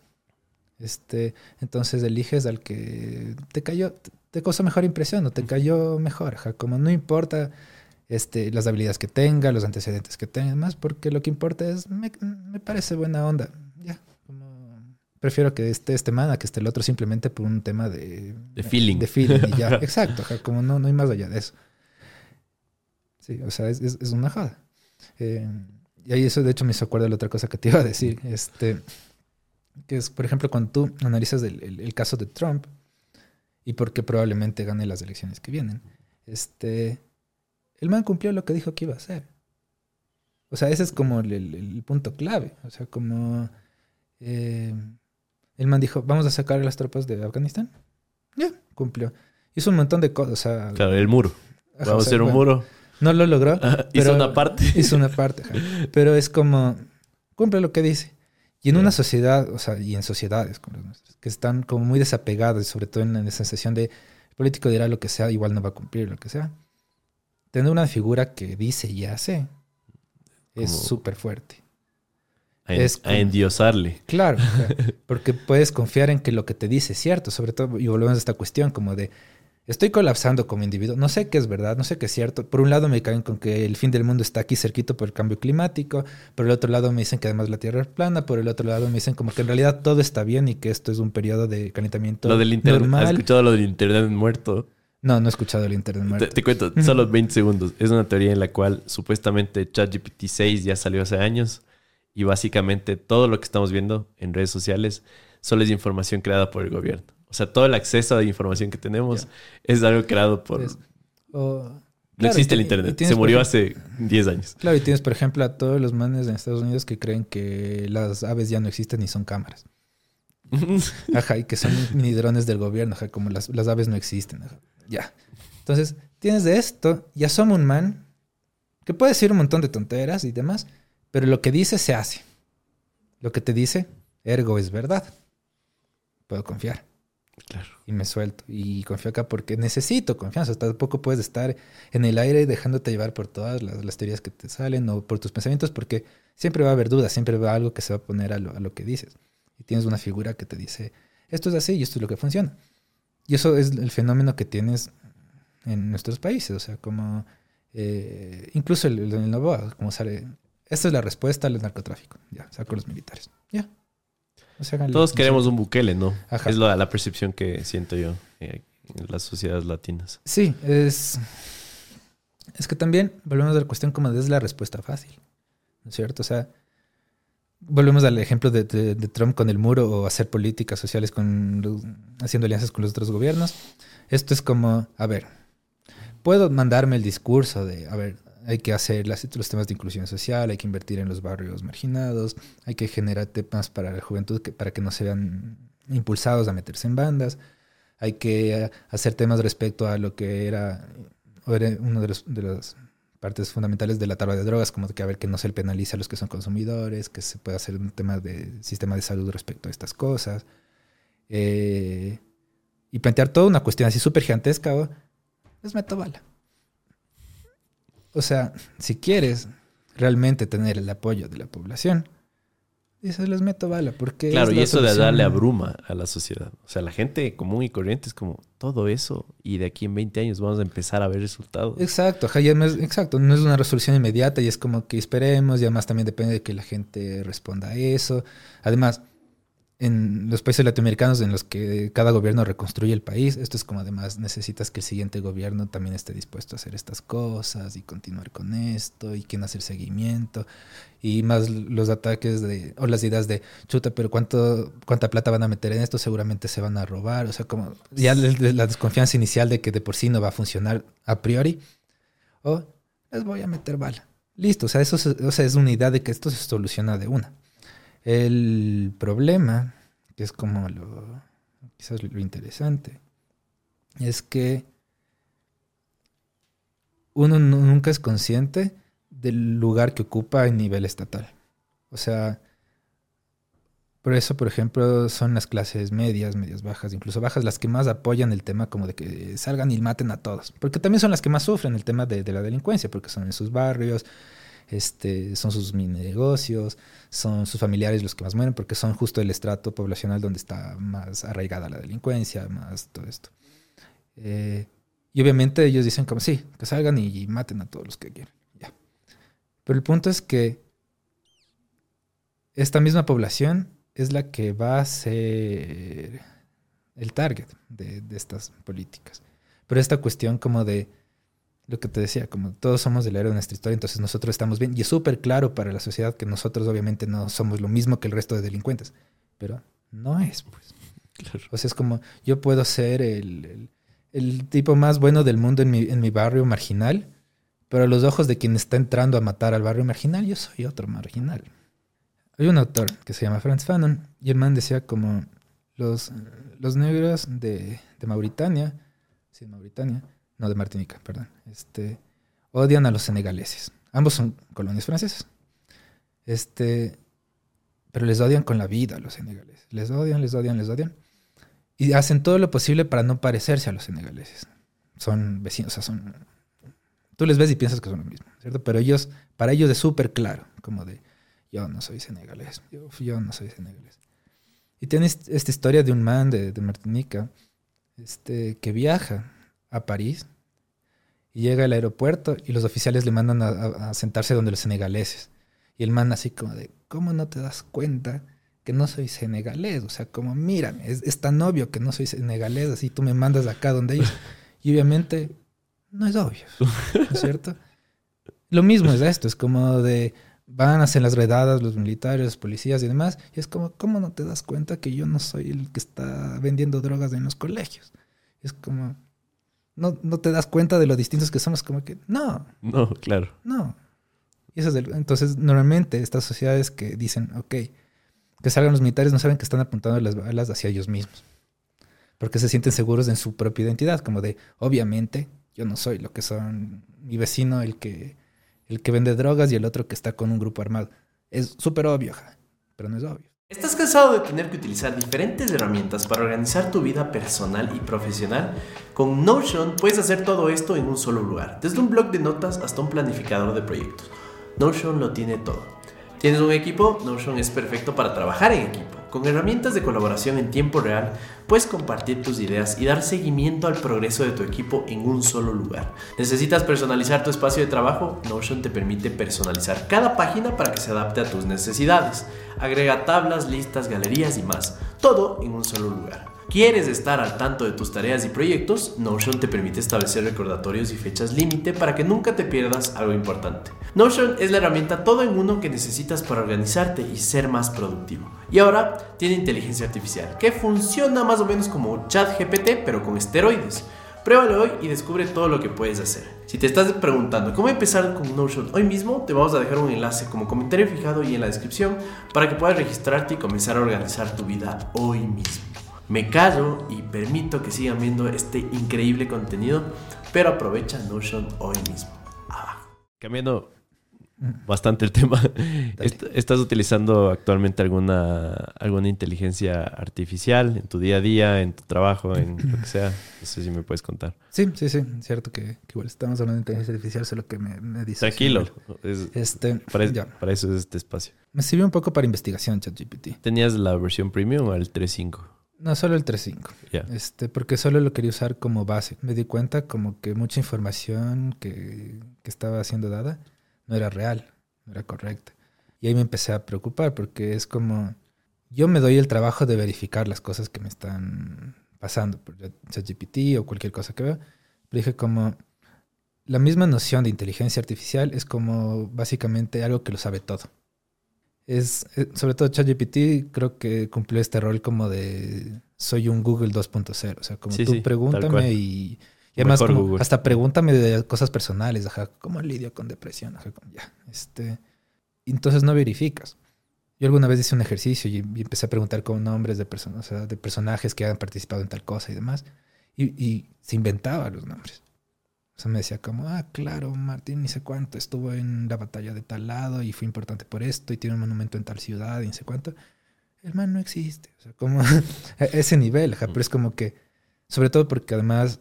Este, entonces eliges al que te cayó, te, causó mejor impresión o te cayó mejor. ajá, Como no importa este, las habilidades que tenga, los antecedentes que tenga, más porque lo que importa es, me, me parece buena onda. Ya, como prefiero que esté este man a que esté el otro simplemente por un tema de... De feeling. De feeling y ya. Exacto, como no, no hay más allá de eso. Sí, o sea, es, es, es una joda. Eh, y ahí eso de hecho me hizo acuerdo de la otra cosa que te iba a decir. Este, que es, por ejemplo, cuando tú analizas el, el- el caso de Trump y por qué probablemente gane las elecciones que vienen. Este, el man cumplió lo que dijo que iba a hacer. O sea, ese es como el, el- el punto clave. O sea, como eh, el man dijo, vamos a sacar a las tropas de Afganistán. Ya, cumplió. Hizo un montón de cosas. O sea, Claro, el muro. ajá, Vamos o a hacer un bueno, muro. No lo logró. Hizo pero- una parte. Hizo una parte. ajá. Pero es como, cumple lo que dice. Y en Ya. una sociedad, o sea, y en sociedades como las nuestras, que están como muy desapegadas, sobre todo en la sensación de el político dirá lo que sea, igual no va a cumplir lo que sea. Tener una figura que dice y hace es súper fuerte. A, Es a endiosarle. Claro, porque puedes confiar en que lo que te dice es cierto, sobre todo, y volvemos a esta cuestión como de, estoy colapsando como individuo, no sé qué es verdad, no sé qué es cierto. Por un lado me caen con que el fin del mundo está aquí cerquito por el cambio climático, por el otro lado me dicen que además la Tierra es plana, por el otro lado me dicen como que en realidad todo está bien y que esto es un periodo de calentamiento Lo del internet. ¿Has normal. escuchado lo del internet muerto? No, no he escuchado el internet Te, muerto. te cuento, solo 20 segundos. Es una teoría en la cual supuestamente ChatGPT 6 ya salió hace años y básicamente todo lo que estamos viendo en redes sociales solo es información creada por el gobierno. O sea, todo el acceso a la información que tenemos es algo creado por... Es- no claro, existe el internet. tienes, Se murió ejemplo- hace 10 años. Claro, y tienes, por ejemplo, a todos los manes en Estados Unidos que creen que las aves ya no existen ni son cámaras. Ajá, y que son mini drones del gobierno, ajá, como las, las aves no existen. ajá. Ya. Entonces, tienes de esto, ya somos un man que puede decir un montón de tonteras y demás, pero lo que dice se hace. Lo que te dice, ergo es verdad. Puedo confiar claro. y me suelto. Y confío acá porque necesito confianza. Tampoco puedes estar en el aire dejándote llevar por todas las, las teorías que te salen o por tus pensamientos porque siempre va a haber dudas, siempre va a haber algo que se va a poner a lo, a lo que dices. Y tienes una figura que te dice, esto es así y esto es lo que funciona. Y eso es el fenómeno que tienes en nuestros países. O sea, como eh, incluso el, el, Novoa, como sale, esta es la respuesta al narcotráfico. Ya, saco los militares. Ya. O sea, háganle- Todos queremos un Bukele, ¿no? Ajá. Es la, la percepción que siento yo eh, en las sociedades latinas. Sí, es. Es que también volvemos a la cuestión como de es la respuesta fácil. ¿No es cierto? O sea, volvemos al ejemplo de, Trump con el muro o hacer políticas sociales con los- haciendo alianzas con los otros gobiernos. Esto es como, a ver, puedo mandarme el discurso de, a ver, hay que hacer las- los temas de inclusión social, hay que invertir en los barrios marginados, hay que generar temas para la juventud que, para que no se vean impulsados a meterse en bandas, hay que eh, hacer temas respecto a lo que era, era uno de, los, de las partes fundamentales de la tabla de drogas, como que a ver que no se penalice a los que son consumidores, que se pueda hacer un tema de sistema de salud respecto a estas cosas. Eh, y plantear toda una cuestión así súper gigantesca, ¿o? les meto bala. O sea, si quieres realmente tener el apoyo de la población, dices, les meto bala, porque... Claro, es y eso de darle abruma a la sociedad. O sea, la gente común y corriente es como todo eso y de aquí en 20 años vamos a empezar a ver resultados. Exacto, ajá, no es, exacto, no es una resolución inmediata y es como que esperemos y además también depende de que la gente responda a eso. Además, en los países latinoamericanos en los que cada gobierno reconstruye el país, esto es como además necesitas que el siguiente gobierno también esté dispuesto a hacer estas cosas y continuar con esto y quien hacer seguimiento y más los ataques de o las ideas de chuta, pero cuánto cuánta plata van a meter en esto, seguramente se van a robar, o sea, como ya la desconfianza inicial de que de por sí no va a funcionar a priori o les voy a meter bala. Listo, o sea, eso es, o sea, es una idea de que esto se soluciona de una. El problema, que es como lo, quizás lo interesante, es que uno nu- nunca es consciente del lugar que ocupa en nivel estatal. O sea, por eso, por ejemplo, son las clases medias, medias bajas, incluso bajas, las que más apoyan el tema como de que salgan y maten a todos. Porque también son las que más sufren el tema de, de la delincuencia, porque son en sus barrios, este, son sus mini negocios, son sus familiares los que más mueren, porque son justo el estrato poblacional donde está más arraigada la delincuencia, más todo esto. Eh, y obviamente ellos dicen como, sí, que salgan y, y maten a todos los que quieran. Ya. Pero el punto es que esta misma población es la que va a ser el target de, de estas políticas. Pero esta cuestión como de lo que te decía, como todos somos del héroe de nuestra historia, entonces nosotros estamos bien. Y es súper claro para la sociedad que nosotros obviamente no somos lo mismo que el resto de delincuentes. Pero no es, pues. Claro. O sea, es como yo puedo ser el, el- el tipo más bueno del mundo en mi, en mi barrio marginal, pero a los ojos de quien está entrando a matar al barrio marginal, yo soy otro marginal. Hay un autor que se llama Franz Fanon y el man decía como los, los negros de, de Mauritania, sí, de Mauritania, no de Martinica, perdón, este, odian a los senegaleses. Ambos son colonias francesas. Este, pero les odian con la vida a los senegaleses. Les odian, les odian, les odian. Y hacen todo lo posible para no parecerse a los senegaleses. Son vecinos, o sea, son... Tú les ves y piensas que son lo mismo, ¿cierto? Pero ellos, para ellos es súper claro, como de, yo no soy senegalés, yo, yo no soy senegalés. Y tienes esta historia de un man de, de Martinica este, que viaja a París y llega al aeropuerto y los oficiales le mandan a, a- a sentarse donde los senegaleses. Y el man así como de, ¿cómo no te das cuenta que no soy senegalés? O sea, como, mírame, es, es tan obvio que no soy senegalés, así tú me mandas acá donde ellos. Y obviamente no es obvio, ¿no es cierto? Lo mismo es esto, es como de, van, hacen las redadas los militares, los policías y demás, y es como, ¿cómo no te das cuenta que yo no soy el que está vendiendo drogas en los colegios? Es como, no, no te das cuenta de lo distintos que somos, como que, no, No, claro. no. Y eso es entonces, normalmente estas sociedades que dicen, ok, que salgan los militares no saben que están apuntando las balas hacia ellos mismos. Porque se sienten seguros en su propia identidad, como de, obviamente, yo no soy lo que son mi vecino, el que, el que vende drogas y el otro que está con un grupo armado. Es súper obvio, pero no es obvio. ¿Estás cansado de tener que utilizar diferentes herramientas para organizar tu vida personal y profesional? Con Notion puedes hacer todo esto en un solo lugar, desde un blog de notas hasta un planificador de proyectos. Notion lo tiene todo. ¿Tienes un equipo? Notion es perfecto para trabajar en equipo. Con herramientas de colaboración en tiempo real, puedes compartir tus ideas y dar seguimiento al progreso de tu equipo en un solo lugar. ¿Necesitas personalizar tu espacio de trabajo? Notion te permite personalizar cada página para que se adapte a tus necesidades. Agrega tablas, listas, galerías y más. Todo en un solo lugar. ¿Quieres estar al tanto de tus tareas y proyectos? Notion te permite establecer recordatorios y fechas límite para que nunca te pierdas algo importante. Notion es la herramienta todo en uno que necesitas para organizarte y ser más productivo. Y ahora tiene inteligencia artificial, que funciona más o menos como ChatGPT, pero con esteroides. Pruébalo hoy y descubre todo lo que puedes hacer. Si te estás preguntando cómo empezar con Notion hoy mismo, te vamos a dejar un enlace como comentario fijado y en la descripción para que puedas registrarte y comenzar a organizar tu vida hoy mismo. Me callo y permito que sigan viendo este increíble contenido, pero aprovecha Notion hoy mismo. Abajo. Cambiando bastante el tema, est- ¿estás utilizando actualmente alguna, alguna inteligencia artificial en tu día a día, en tu trabajo, en lo que sea? No sé si me puedes contar. Sí, sí, sí, es cierto que, que igual estamos hablando de inteligencia artificial, solo que me, me dice. Tranquilo. es- Este, para, para eso es este espacio. Me sirvió un poco para investigación ChatGPT. ¿Tenías la versión premium o el 3.5? No, solo el 3.5. Ya. Este, porque solo lo quería usar como base. Me di cuenta como que mucha información que, que estaba siendo dada no era real, no era correcta. Y ahí me empecé a preocupar porque es como, yo me doy el trabajo de verificar las cosas que me están pasando por ChatGPT o cualquier cosa que vea. Pero dije como, la misma noción de inteligencia artificial es como básicamente algo que lo sabe todo. Es, eh, sobre todo ChatGPT creo que cumplió este rol como de soy un Google 2.0, o sea, como Sí, tú sí, pregúntame y, y además como hasta pregúntame de cosas personales, ajá, ¿cómo lidio con depresión? Ajá, como, ya, este, entonces no verificas. Yo alguna vez hice un ejercicio y, y empecé a preguntar con nombres de personas, o sea, de personajes que han participado en tal cosa y demás, y, y se inventaba los nombres. O sea, me decía como, ah, claro, Martín, ni sé cuánto, estuvo en la batalla de tal lado y fue importante por esto y tiene un monumento en tal ciudad y ni sé cuánto. El man no existe. O sea, como a ese nivel, ajá, pero es como que, sobre todo porque además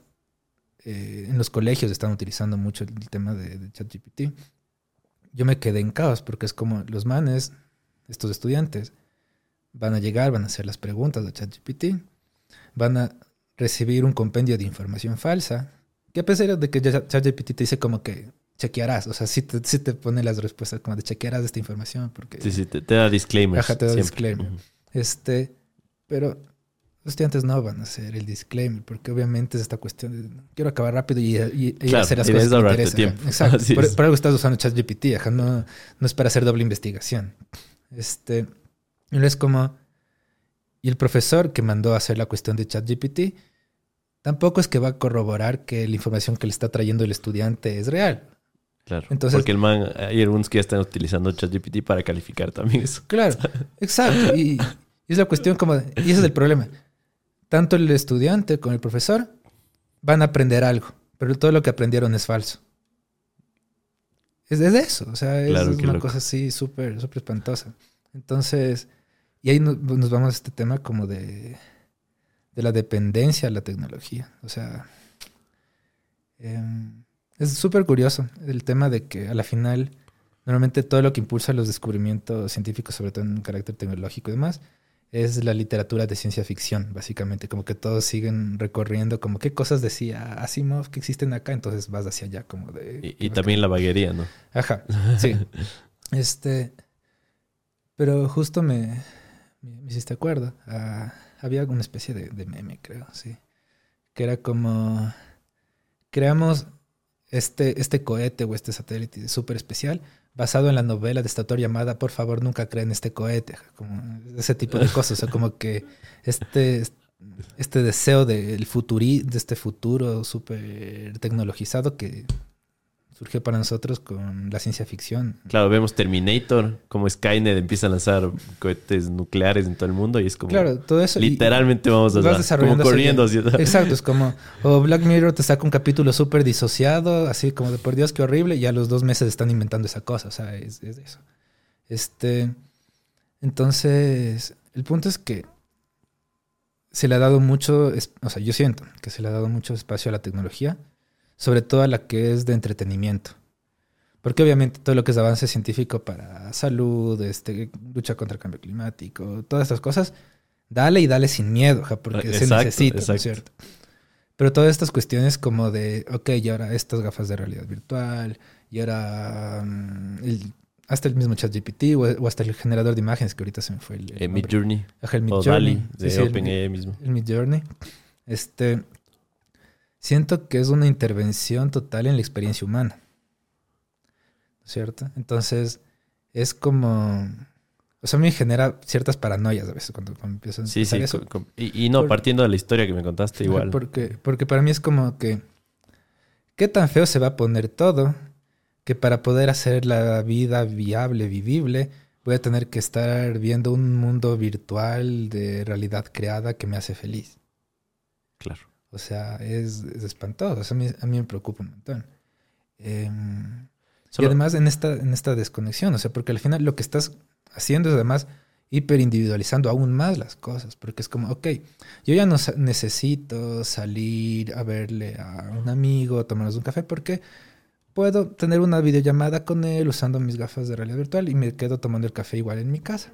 eh, en los colegios están utilizando mucho el tema de, de ChatGPT. Yo me quedé en caos porque es como los manes, estos estudiantes, van a llegar, van a hacer las preguntas de ChatGPT, van a recibir un compendio de información falsa, que a pesar de que ChatGPT te dice como que chequearás, o sea, sí te, sí te pone las respuestas como de chequearás esta información porque Sí, sí, te, te da disclaimers. Ajá, te da siempre. disclaimer. Este, pero los estudiantes no van a hacer el disclaimer porque obviamente es esta cuestión de quiero acabar rápido y, y- y Claro, hacer las y cosas que interesan. tiempo. Exacto. Así por, es. por algo estás usando ChatGPT, ajá, no, no es para hacer doble investigación. Este, y es como y el profesor que mandó a hacer la cuestión de ChatGPT tampoco es que va a corroborar que la información que le está trayendo el estudiante es real. Claro. Entonces- Porque el man, hay algunos que ya están utilizando ChatGPT para calificar también eso. Claro, exacto. Y, y es la cuestión como... de- y ese es el problema. Tanto el estudiante como el profesor van a aprender algo, pero todo lo que aprendieron es falso. Es, es eso, o sea, es, Claro, es qué una loco. cosa así súper, súper espantosa. Entonces, Y ahí nos, nos vamos a este tema como de, de la dependencia a la tecnología. O sea, em, es súper curioso el tema de que a la final, normalmente todo lo que impulsa los descubrimientos científicos, sobre todo en carácter tecnológico y demás, es la literatura de ciencia ficción, básicamente, como que todos siguen recorriendo como qué cosas decía Asimov que existen acá, entonces vas hacia allá como de... Y, y también la vaguería, ¿no? Ajá, sí. este, pero justo me, me, me hiciste acuerdo, ah, había una especie de, de meme, creo, sí, que era como, creamos este, este cohete o este satélite súper especial basado en la novela de este llamada Por favor nunca creen este cohete, como ese tipo de cosas, o sea, como que este, este deseo del futuri, de este futuro súper tecnologizado que surgió para nosotros con la ciencia ficción. Claro, vemos Terminator, como Skynet empieza a lanzar cohetes nucleares en todo el mundo y es como... Claro, todo eso. Literalmente vamos a vas como corriendo. así. Exacto, es como, o Black Mirror te saca un capítulo súper disociado, así como de por Dios, qué horrible, y a los dos meses están inventando esa cosa, o sea, es, es eso. Este, entonces, el punto es que se le ha dado mucho, o sea, yo siento que se le ha dado mucho espacio a la tecnología, sobre todo a la que es de entretenimiento. Porque obviamente todo lo que es avance científico para salud, este, lucha contra el cambio climático, todas estas cosas, dale y dale sin miedo, ja, porque se Exacto, necesita, ¿no exacto. es cierto? Pero todas estas cuestiones como de, ok, y ahora estas gafas de realidad virtual, y ahora mm, el- hasta el mismo ChatGPT o, o hasta el generador de imágenes que ahorita se me fue el, el Eh, nombre. Midjourney Ajá, el o Midjourney. Dali de Sí, sí, el- OpenAI mismo. el Midjourney. Este, siento que es una intervención total en la experiencia humana. ¿Cierto? Entonces, es como... O sea, a mí me genera ciertas paranoias a veces cuando, cuando empiezo a Sí, pensar sí. eso. y, y no, Por- partiendo de la historia que me contaste igual. Porque, porque para mí es como que... ¿Qué tan feo se va a poner todo? Que para poder hacer la vida viable, vivible, voy a tener que estar viendo un mundo virtual de realidad creada que me hace feliz. Claro. O sea, es, es espantoso. O sea, a, mí, a mí me preocupa un montón. Em, y además en esta, en esta desconexión, o sea, porque al final lo que estás haciendo es además hiper individualizando aún más las cosas, porque es como, ok, yo ya no necesito salir a verle a un amigo, tomarnos un café, porque puedo tener una videollamada con él usando mis gafas de realidad virtual y me quedo tomando el café igual en mi casa.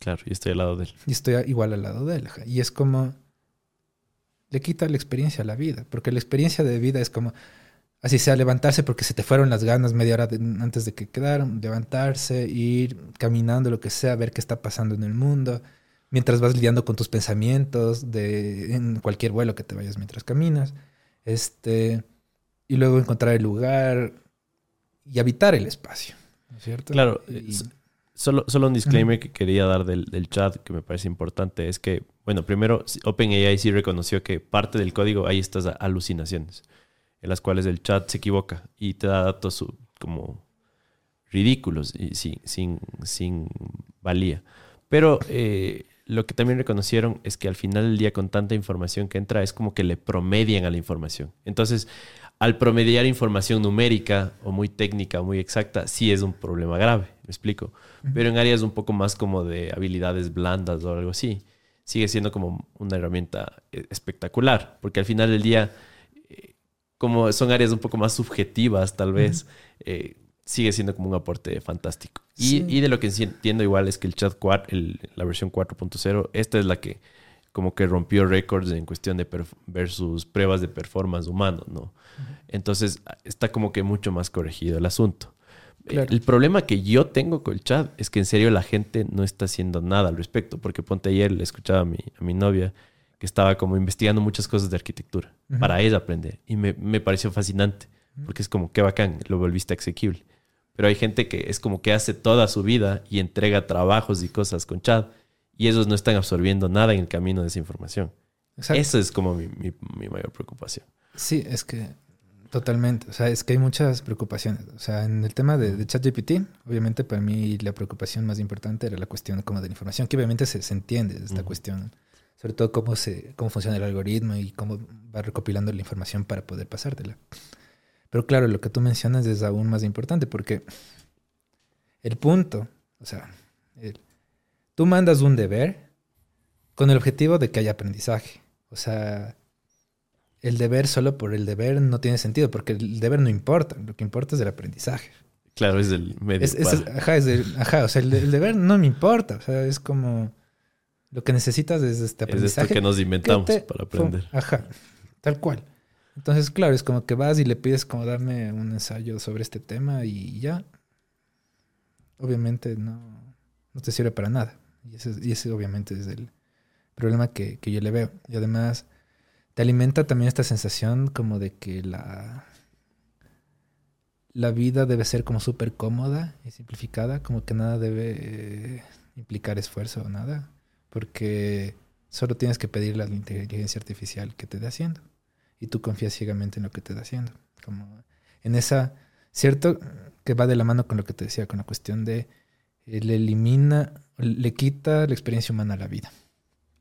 Claro, y estoy al lado de él. Y estoy igual al lado de él. Y es como. Le quita la experiencia a la vida. Porque la experiencia de vida es como. Así sea, levantarse porque se te fueron las ganas media hora de- antes de que quedaron. Levantarse, ir caminando, lo que sea, ver qué está pasando en el mundo. Mientras vas lidiando con tus pensamientos de, en cualquier vuelo que te vayas mientras caminas. Este. Y luego encontrar el lugar y habitar el espacio. ¿no es cierto? Claro, Y- es- Solo, solo un disclaimer que quería dar del, del chat que me parece importante es que, bueno, primero, OpenAI sí reconoció que parte del código hay estas alucinaciones en las cuales el chat se equivoca y te da datos su- como ridículos y sin, sin, sin valía. Pero eh, lo que también reconocieron es que al final del día con tanta información que entra es como que le promedian a la información. Entonces, al promediar información numérica o muy técnica o muy exacta, sí es un problema grave, me explico. Pero en áreas un poco más como de habilidades blandas o algo así, sigue siendo como una herramienta eh, espectacular, porque al final del día, eh, como son áreas un poco más subjetivas tal vez, eh, sigue siendo como un aporte fantástico. Y, Sí. y de lo que entiendo igual es que el chat 4, el- la versión 4.0, esta es la que como que rompió récords en cuestión de versus pruebas de performance humano, ¿no? Entonces está como que mucho más corregido el asunto. Claro. El problema que yo tengo con el chat es que en serio la gente no está haciendo nada al respecto, porque ponte ayer le escuchaba a mi, a mi novia que estaba como investigando muchas cosas de arquitectura para ella aprender y me, me pareció fascinante, porque es como qué bacán, lo volviste asequible. Pero hay gente que es como que hace toda su vida y entrega trabajos y cosas con chat y ellos no están absorbiendo nada en el camino de esa información. Exacto. Eso es como mi, mi- mi mayor preocupación. Sí, es que totalmente. O sea, es que hay muchas preocupaciones. O sea, en el tema de, de ChatGPT, obviamente para mí la preocupación más importante era la cuestión como de la información, que obviamente se, se entiende de esta cuestión. Sobre todo cómo, se, cómo funciona el algoritmo y cómo va recopilando la información para poder pasártela. Pero claro, lo que tú mencionas es aún más importante porque el punto, o sea, el- tú mandas un deber con el objetivo de que haya aprendizaje. O sea, el deber solo por el deber no tiene sentido, porque el deber no importa, lo que importa es el aprendizaje. Claro, es del medio. Es, es- ajá, es del- ajá, o sea, el, el deber no me importa, o sea, es como lo que necesitas es este Es esto aprendizaje. que nos inventamos te- para aprender. Ajá, tal cual. Entonces, claro, es como que vas y le pides como darme un ensayo sobre este tema y ya. Obviamente no, no te sirve para nada. Y ese, y ese obviamente es el problema que, que yo le veo. Y además te alimenta también esta sensación como de que la, la vida debe ser como súper cómoda y simplificada, como que nada debe eh, implicar esfuerzo o nada, porque solo tienes que pedirle a la inteligencia artificial que te dé haciendo y tú confías ciegamente en lo que te da haciendo. Como en esa, cierto que va de la mano con lo que te decía, con la cuestión de eh, le elimina, le quita la experiencia humana a la vida.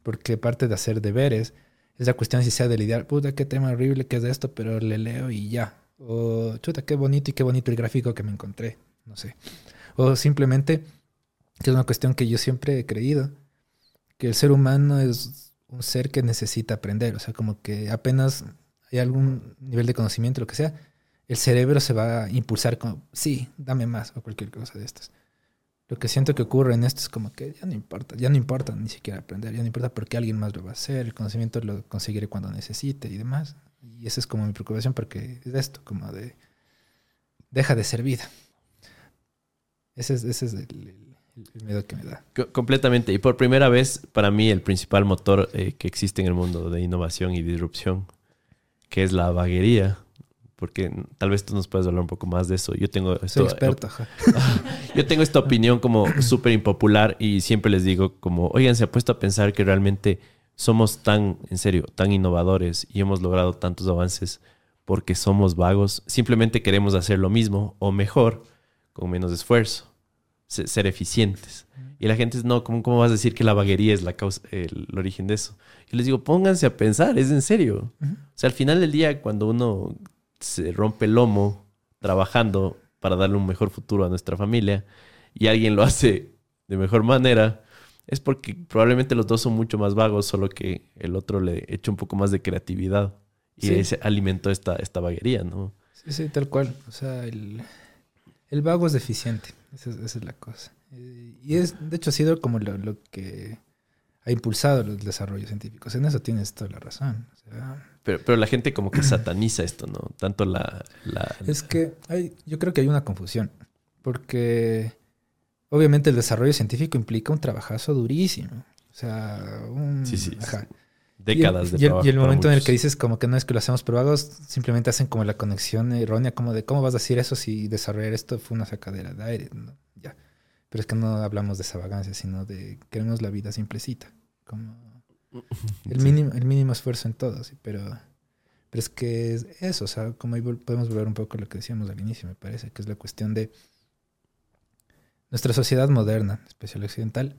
Porque parte de hacer deberes es la cuestión si sea de lidiar, puta, qué tema horrible que es esto, pero le leo y ya. O chuta, qué bonito y qué bonito el gráfico que me encontré. No sé. O simplemente, que es una cuestión que yo siempre he creído, que el ser humano es un ser que necesita aprender. O sea, como que apenas hay algún nivel de conocimiento, lo que sea, el cerebro se va a impulsar como, sí, dame más, o cualquier cosa de estas. Lo que siento que ocurre en esto es como que ya no importa, ya no importa ni siquiera aprender, ya no importa porque alguien más lo va a hacer, el conocimiento lo conseguiré cuando necesite y demás. Y esa es como mi preocupación porque es esto, como de, deja de ser vida. Ese es, ese es el, el- el miedo que me da. Co- Completamente. Y por primera vez, para mí, el principal motor eh, que existe en el mundo de innovación y disrupción, que es la vaguería. Porque tal vez tú nos puedes hablar un poco más de eso. Yo tengo Soy experto. Yo tengo esta opinión como súper impopular y siempre les digo como, oigan, se ha puesto a pensar que realmente somos tan, en serio, tan innovadores y hemos logrado tantos avances porque somos vagos. Simplemente queremos hacer lo mismo o mejor con menos esfuerzo, se- ser eficientes. Y la gente es, no, ¿cómo, cómo vas a decir que la vaguería es la causa, el, el origen de eso? Yo les digo, pónganse a pensar, es en serio. O sea, al final del día, cuando uno se rompe el lomo trabajando para darle un mejor futuro a nuestra familia y alguien lo hace de mejor manera, es porque probablemente los dos son mucho más vagos, solo que el otro le echa un poco más de creatividad y Sí. se alimentó esta, esta vaguería, ¿no? Sí, sí, tal cual. O sea, el, el vago es deficiente. Esa es, esa es la cosa. Eh, Y es, de hecho, ha sido como lo, lo que ha impulsado los desarrollos científicos. En eso tienes toda la razón. O sea, Pero, pero la gente como que sataniza esto, ¿no? Tanto la... la- es que hay, yo creo que hay una confusión. Porque obviamente el desarrollo científico implica un trabajazo durísimo. O sea, un... Sí, sí. ajá. décadas de y el- trabajo y el momento en el que dices como que no es que lo hacemos por vagos, simplemente hacen como la conexión errónea, como de cómo vas a decir eso si desarrollar esto fue una sacadera de aire. ¿no? Ya. Pero es que no hablamos de esa vagancia, sino de queremos la vida simplecita. Como el Sí. mínimo, el mínimo esfuerzo en todo, sí, pero, pero es que es eso, o sea, como ahí podemos volver un poco a lo que decíamos al inicio, me parece, que es la cuestión de nuestra sociedad moderna, especial occidental,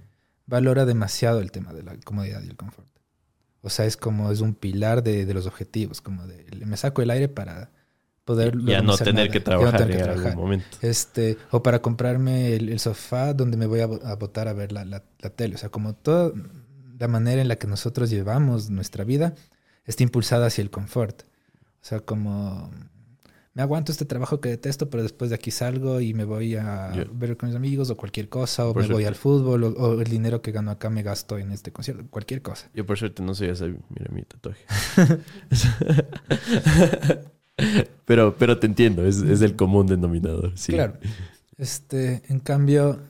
valora demasiado el tema de la comodidad y el confort. O sea, es como es un pilar de, de los objetivos, como de me saco el aire para poder ya no tener nada, que no trabajar que en trabajar. algún momento. Este, o para comprarme el, el sofá donde me voy a, bo- a ver la, la- la tele. O sea, como toda la manera en la que nosotros llevamos nuestra vida está impulsada hacia el confort. O sea, como me aguanto este trabajo que detesto, pero después de aquí salgo y me voy a ver con mis amigos o cualquier cosa, o Por me voy al fútbol, o, o el dinero que gano acá me gasto en este concierto, cualquier cosa. Yo por suerte no soy esa, mira mi tatuaje. pero, pero te entiendo, es, es el común denominador. Sí. Claro. Este, en cambio,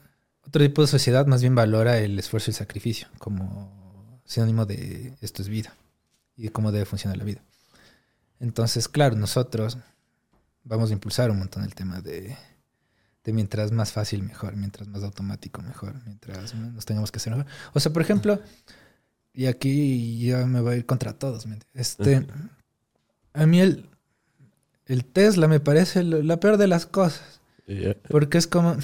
otro tipo de sociedad más bien valora el esfuerzo y el sacrificio como sinónimo de esto es vida y de cómo debe funcionar la vida. Entonces, claro, nosotros vamos a impulsar un montón el tema de, de mientras más fácil mejor, mientras más automático mejor, mientras menos tengamos que hacer mejor. O sea, por ejemplo, y aquí ya me voy a ir contra todos. Este, a mí el, el Tesla me parece la peor de las cosas. Porque es como,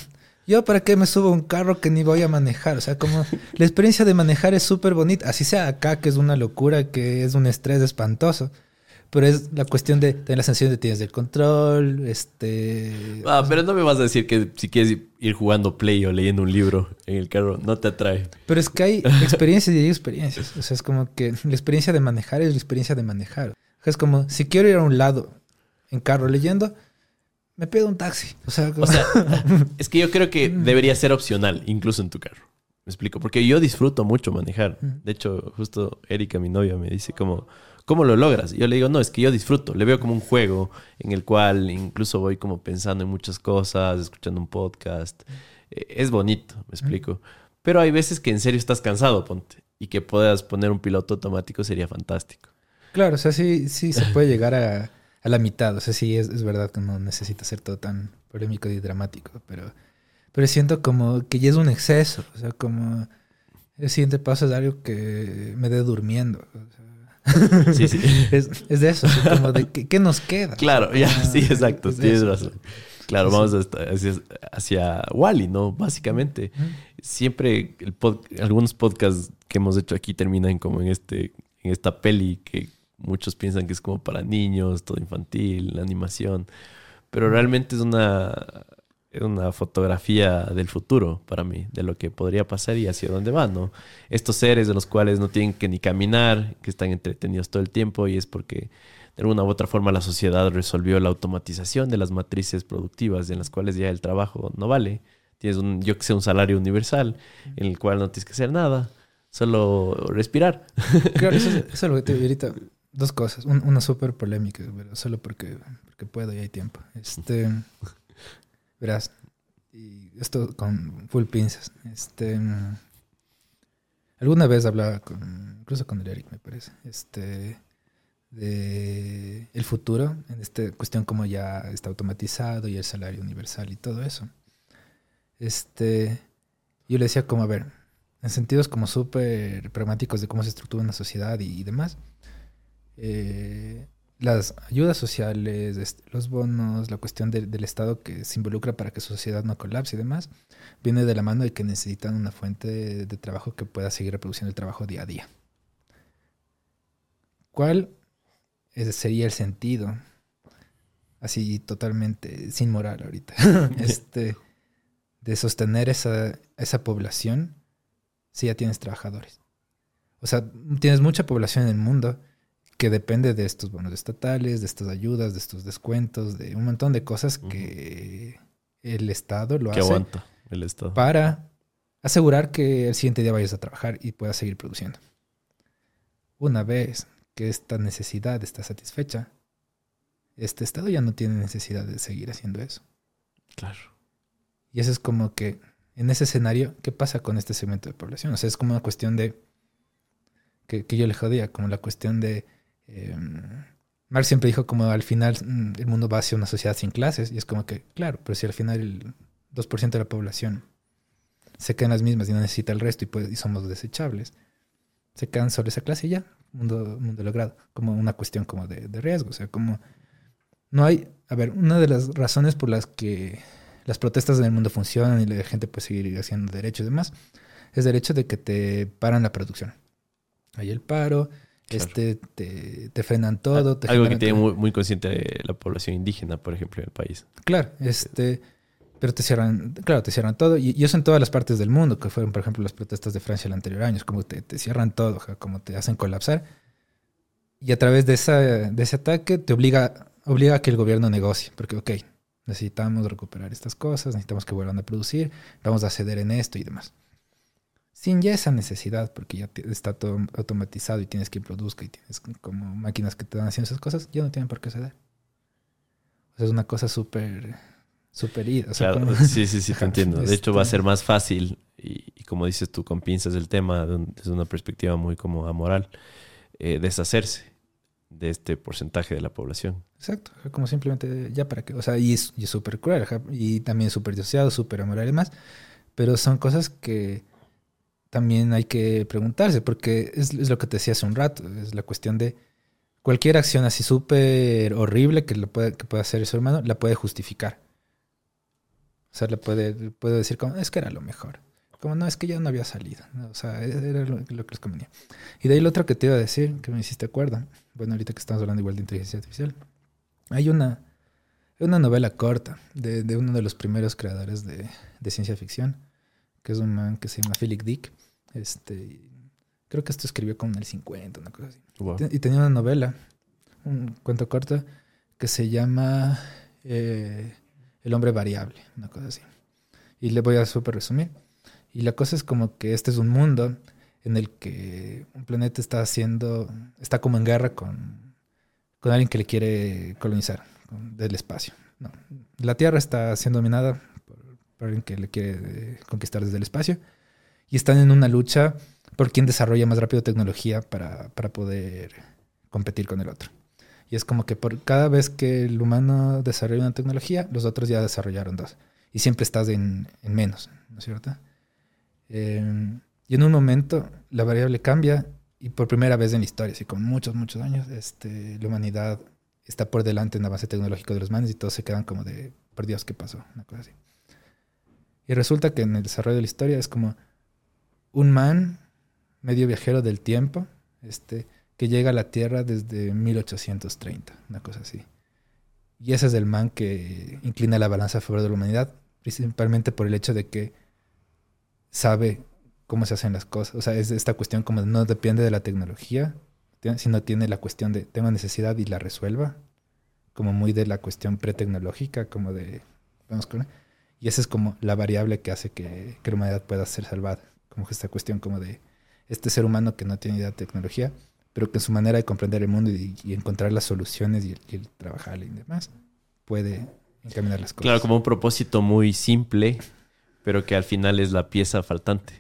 yo para qué me subo a un carro que ni voy a manejar. O sea, como la experiencia de manejar es súper bonita. Así sea acá, que es una locura, que es un estrés espantoso. pero es la cuestión de tener la sensación de tienes del control, este... Ah, pero no me vas a decir que si quieres ir jugando play o leyendo un libro en el carro, no te atrae. Pero es que hay experiencias y hay experiencias. O sea, es como que la experiencia de manejar es la experiencia de manejar. Es como, si quiero ir a un lado en carro leyendo, me pido un taxi. O sea, O sea, es que yo creo que debería ser opcional, incluso en tu carro. Me explico, porque yo disfruto mucho manejar. De hecho, justo Erika, mi novia, me dice como, ¿cómo lo logras? Y yo le digo, no, es que yo disfruto. Le veo como un juego en el cual incluso voy como pensando en muchas cosas, escuchando un podcast. Eh, Es bonito, me explico. Pero hay veces que en serio estás cansado, ponte. Y que puedas poner un piloto automático sería fantástico. Claro, o sea, sí, sí se puede llegar a, a la mitad. O sea, sí, es, es verdad que no necesita ser todo tan polémico y dramático, pero, pero siento como que ya es un exceso. O sea, como el siguiente paso es algo que me dé durmiendo. o sea. Sí, sí. es, es de eso, o sea, como de ¿qué, nos queda? Claro, ya, Ah, sí, exacto, tienes razón. Claro, Sí, vamos hacia, hacia Wally, ¿no? Básicamente. Siempre el pod- algunos podcasts que hemos hecho aquí terminan como en este en esta peli que muchos piensan que es como para niños, todo infantil, la animación, pero realmente es una es una fotografía del futuro para mí, de lo que podría pasar y hacia dónde va, ¿no? Estos seres de los cuales no tienen que ni caminar, que están entretenidos todo el tiempo y es porque de alguna u otra forma la sociedad resolvió la automatización de las matrices productivas en las cuales ya el trabajo no vale. Tienes un, yo que sé, un salario universal en el cual no tienes que hacer nada, solo respirar. Claro, eso, es- eso es lo que te digo ahorita. Dos cosas. Un- una súper polémica, pero solo porque, porque puedo y hay tiempo. Este. Verás. Y esto con full pinzas. Este. Alguna vez hablaba con. Incluso con el Eric, me parece. Este. De el futuro. En esta cuestión como ya está automatizado y el salario universal y todo eso. Este. Yo le decía como, a ver, en sentidos como súper pragmáticos de cómo se estructura una sociedad y, y demás. Eh, las ayudas sociales, los bonos, la cuestión del- Estado que se involucra para que su sociedad no colapse y demás, viene de la mano de que necesitan una fuente de, trabajo que pueda seguir reproduciendo el trabajo día a día. ¿Cuál sería el sentido? Así totalmente sin moral ahorita. este, de sostener esa, esa población si ya tienes trabajadores. O sea, tienes mucha población en el mundo que depende de estos bonos estatales, de estas ayudas, de estos descuentos, de un montón de cosas que el Estado lo que hace aguanta el Estado. para asegurar que el siguiente día vayas a trabajar y puedas seguir produciendo. Una vez que esta necesidad está satisfecha, este Estado ya no tiene necesidad de seguir haciendo eso. Claro. Y eso es como que, en ese escenario, ¿qué pasa con este segmento de población? O sea, es como una cuestión de, que, que yo le jodía, como la cuestión de, eh, Marx siempre dijo como al final mm, el mundo va hacia una sociedad sin clases, y es como que, claro, pero si al final el 2% de la población se quedan las mismas y no necesita el resto y, pues, y somos desechables, se quedan sobre esa clase y ya, mundo, mundo logrado, como una cuestión como de, de riesgo, o sea, como no hay, a ver, una de las razones por las que las protestas en el mundo funcionan y la gente puede seguir haciendo derechos y demás, es el hecho de que te paran la producción. Hay el paro, Claro. este, te, te frenan todo. Te Algo que tiene muy, muy consciente la población indígena, por ejemplo, en el país. Claro, este, pero te cierran, claro, te cierran todo. Y, y eso en todas las partes del mundo, que fueron, por ejemplo, las protestas de Francia el anterior año, es como te, te cierran todo, o sea, como te hacen colapsar. Y a través de, esa, de ese ataque te obliga, obliga a que el gobierno negocie, porque, ok, necesitamos recuperar estas cosas, necesitamos que vuelvan a producir, vamos a ceder en esto y demás. Sin ya esa necesidad, porque ya está todo automatizado y tienes que produzca y tienes como máquinas que te van haciendo esas cosas, ya no tienen por qué ceder. O sea, es una cosa súper, súper ida. O sea, Claro, como- sí, sí, sí, te entiendo. De hecho, va a este- ser más fácil, y, y como dices tú, con pinzas el tema, desde una perspectiva muy como amoral, eh, deshacerse de este porcentaje de la población. Exacto, como simplemente ya para qué. O sea, y es súper cruel, y también súper disociado, súper amoral y demás. Pero son cosas que también hay que preguntarse, porque es, es lo que te decía hace un rato, es la cuestión de cualquier acción así súper horrible que, lo que pueda hacer el ser humano, la puede justificar. O sea, le puede, puede decir como, es que era lo mejor. Como no, es que ya no había salido. O sea, era lo, lo que les convenía. Y de ahí lo otro que te iba a decir, que me hiciste acuerdo. Bueno, ahorita que estamos hablando igual de inteligencia artificial. Hay una, una novela corta de, de uno de los primeros creadores de, de ciencia ficción, que es un man que se llama Philip Dick. Este, creo que esto escribió como en el 50, una cosa así. Wow. Y tenía una novela, un cuento corto, que se llama eh, El hombre variable, una cosa así. Y le voy a súper resumir. Y la cosa es como que este es un mundo en el que un planeta está haciendo, está como en guerra con, con alguien que le quiere colonizar con- del espacio. No, la Tierra está siendo dominada alguien que le quiere eh, conquistar desde el espacio. Y están en una lucha por quién desarrolla más rápido tecnología para, para poder competir con el otro. Y es como que por cada vez que el humano desarrolla una tecnología, los otros ya desarrollaron dos. Y siempre estás en, en menos, ¿no es cierto? Eh, y en un momento la variable cambia y por primera vez en la historia, así con muchos, muchos años, este, la humanidad está por delante en avance tecnológico de los manes y todos se quedan como de, por Dios, ¿qué pasó? Una cosa así. Y resulta que en el desarrollo de la historia es como un man medio viajero del tiempo, este, que llega a la Tierra desde 1830, una cosa así. Y ese es el man que inclina la balanza a favor de la humanidad, principalmente por el hecho de que sabe cómo se hacen las cosas. O sea, es esta cuestión como no depende de la tecnología, sino tiene la cuestión de tengo necesidad y la resuelva, como muy de la cuestión pretecnológica, como de... Vamos con, y esa es como la variable que hace que, que la humanidad pueda ser salvada. Como que esta cuestión como de este ser humano que no tiene idea de tecnología, pero que en su manera de comprender el mundo y, y encontrar las soluciones y el, y el trabajar y demás, puede encaminar las cosas. Claro, como un propósito muy simple, pero que al final es la pieza faltante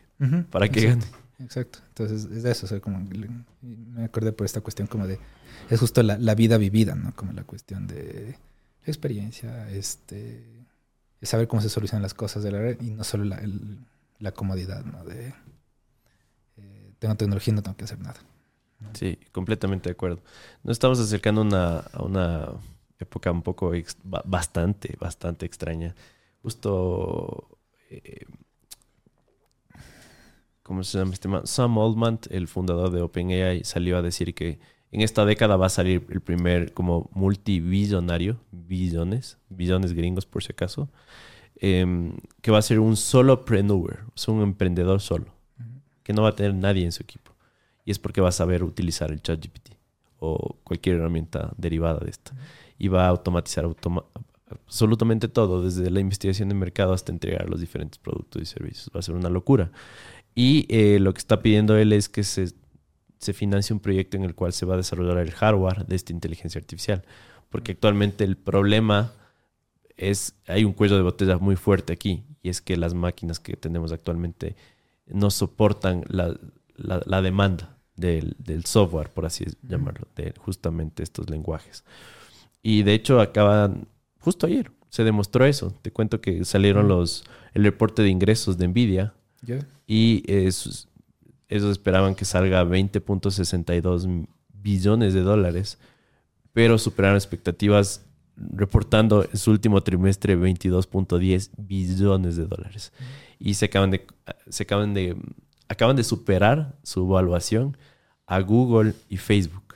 para que exacto, gane. Exacto. Entonces, es de eso. o sea, como me acordé por esta cuestión como de... Es justo la, la vida vivida, ¿no? Como la cuestión de la experiencia, este... de saber cómo se solucionan las cosas de la red y no solo la, la comodidad, ¿no? De... eh, tengo tecnología y no tengo que hacer nada. Sí, completamente de acuerdo. Nos estamos acercando una, a una época un poco bastante, bastante extraña. Justo, eh, ¿cómo se llama este man? Sam Altman, el fundador de OpenAI, salió a decir que en esta década va a salir el primer como multibillonario, billones, billones gringos por si acaso, em, que va a ser un solopreneur, sea, un emprendedor solo, que no va a tener nadie en su equipo. Y es porque va a saber utilizar el ChatGPT o cualquier herramienta derivada de esta. Y va a automatizar automa- absolutamente todo, desde la investigación de mercado hasta entregar los diferentes productos y servicios. Va a ser una locura. Y eh, lo que está pidiendo él es que se, se financie un proyecto en el cual se va a desarrollar el hardware de esta inteligencia artificial. Porque actualmente el problema es, hay un cuello de botella muy fuerte aquí, y es que las máquinas que tenemos actualmente no soportan la, la- la demanda del, del software, por así llamarlo, de justamente estos lenguajes. Y de hecho acaban, justo ayer, se demostró eso. Te cuento que salieron los, el reporte de ingresos de Nvidia y eh, sus- ellos esperaban que salga 20.62 billones de dólares, pero superaron expectativas reportando en su último trimestre 22.10 billones de dólares. Y se acaban de, se acaban de, acaban de superar su evaluación a Google y Facebook.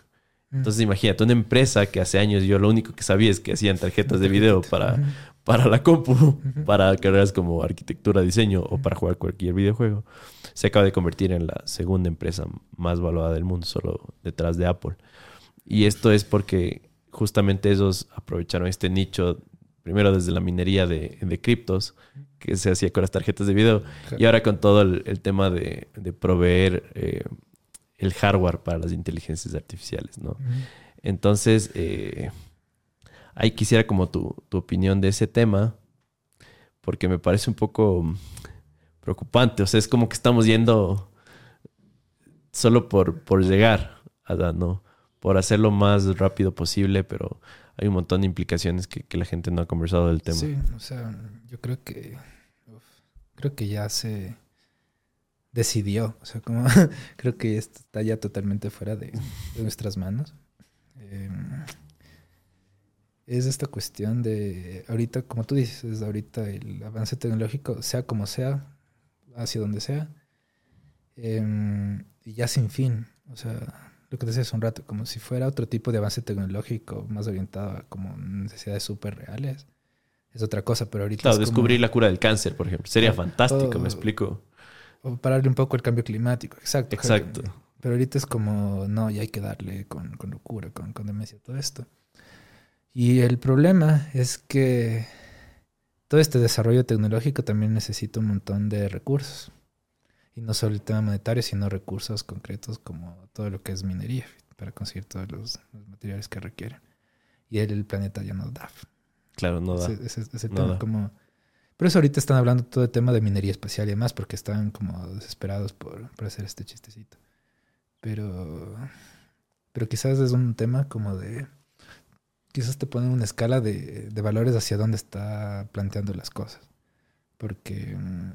Entonces imagínate, una empresa que hace años yo lo único que sabía es que hacían tarjetas de video para, para la compu, para carreras como arquitectura, diseño o para jugar cualquier videojuego, se acaba de convertir en la segunda empresa más valuada del mundo, solo detrás de Apple. Y esto es porque justamente ellos aprovecharon este nicho, primero desde la minería de, de criptos, que se hacía con las tarjetas de video, y ahora con todo el, el tema de, de proveer eh, el hardware para las inteligencias artificiales, ¿no? Entonces, eh, ahí quisiera como tu, tu opinión de ese tema, porque me parece un poco preocupante. O sea, es como que estamos yendo solo por, por llegar a ¿no? Por hacerlo más rápido posible, pero hay un montón de implicaciones que, que la gente no ha conversado del tema. Sí, o sea, yo creo que creo que ya se decidió, o sea, como creo que esto está ya totalmente fuera de, de nuestras manos. Eh, es esta cuestión de ahorita, como tú dices, es ahorita el avance tecnológico, sea como sea, hacia donde sea. Y ya sin fin. O sea, lo que te decía hace un rato, como si fuera otro tipo de avance tecnológico más orientado a como necesidades súper reales. Es otra cosa, pero ahorita... Claro, es como- descubrir la cura del cáncer, por ejemplo. Sería Claro, fantástico, me explico. O pararle un poco el cambio climático, exacto. Exacto. Pero ahorita es como, no, ya hay que darle con, con locura, con, con demencia, todo esto. Y el problema es que todo este desarrollo tecnológico también necesita un montón de recursos. Y no solo el tema monetario, sino recursos concretos como todo lo que es minería para conseguir todos los, los materiales que requieren. Y el, el planeta ya nos da. Claro, no da. Ese, ese- ese No tema da. como... Por eso ahorita están hablando todo el tema de minería espacial y demás, porque están como desesperados por, por hacer este chistecito. Pero... Pero quizás es un tema como de... Quizás te ponen una escala de, de valores hacia dónde está planteando las cosas. Porque mm,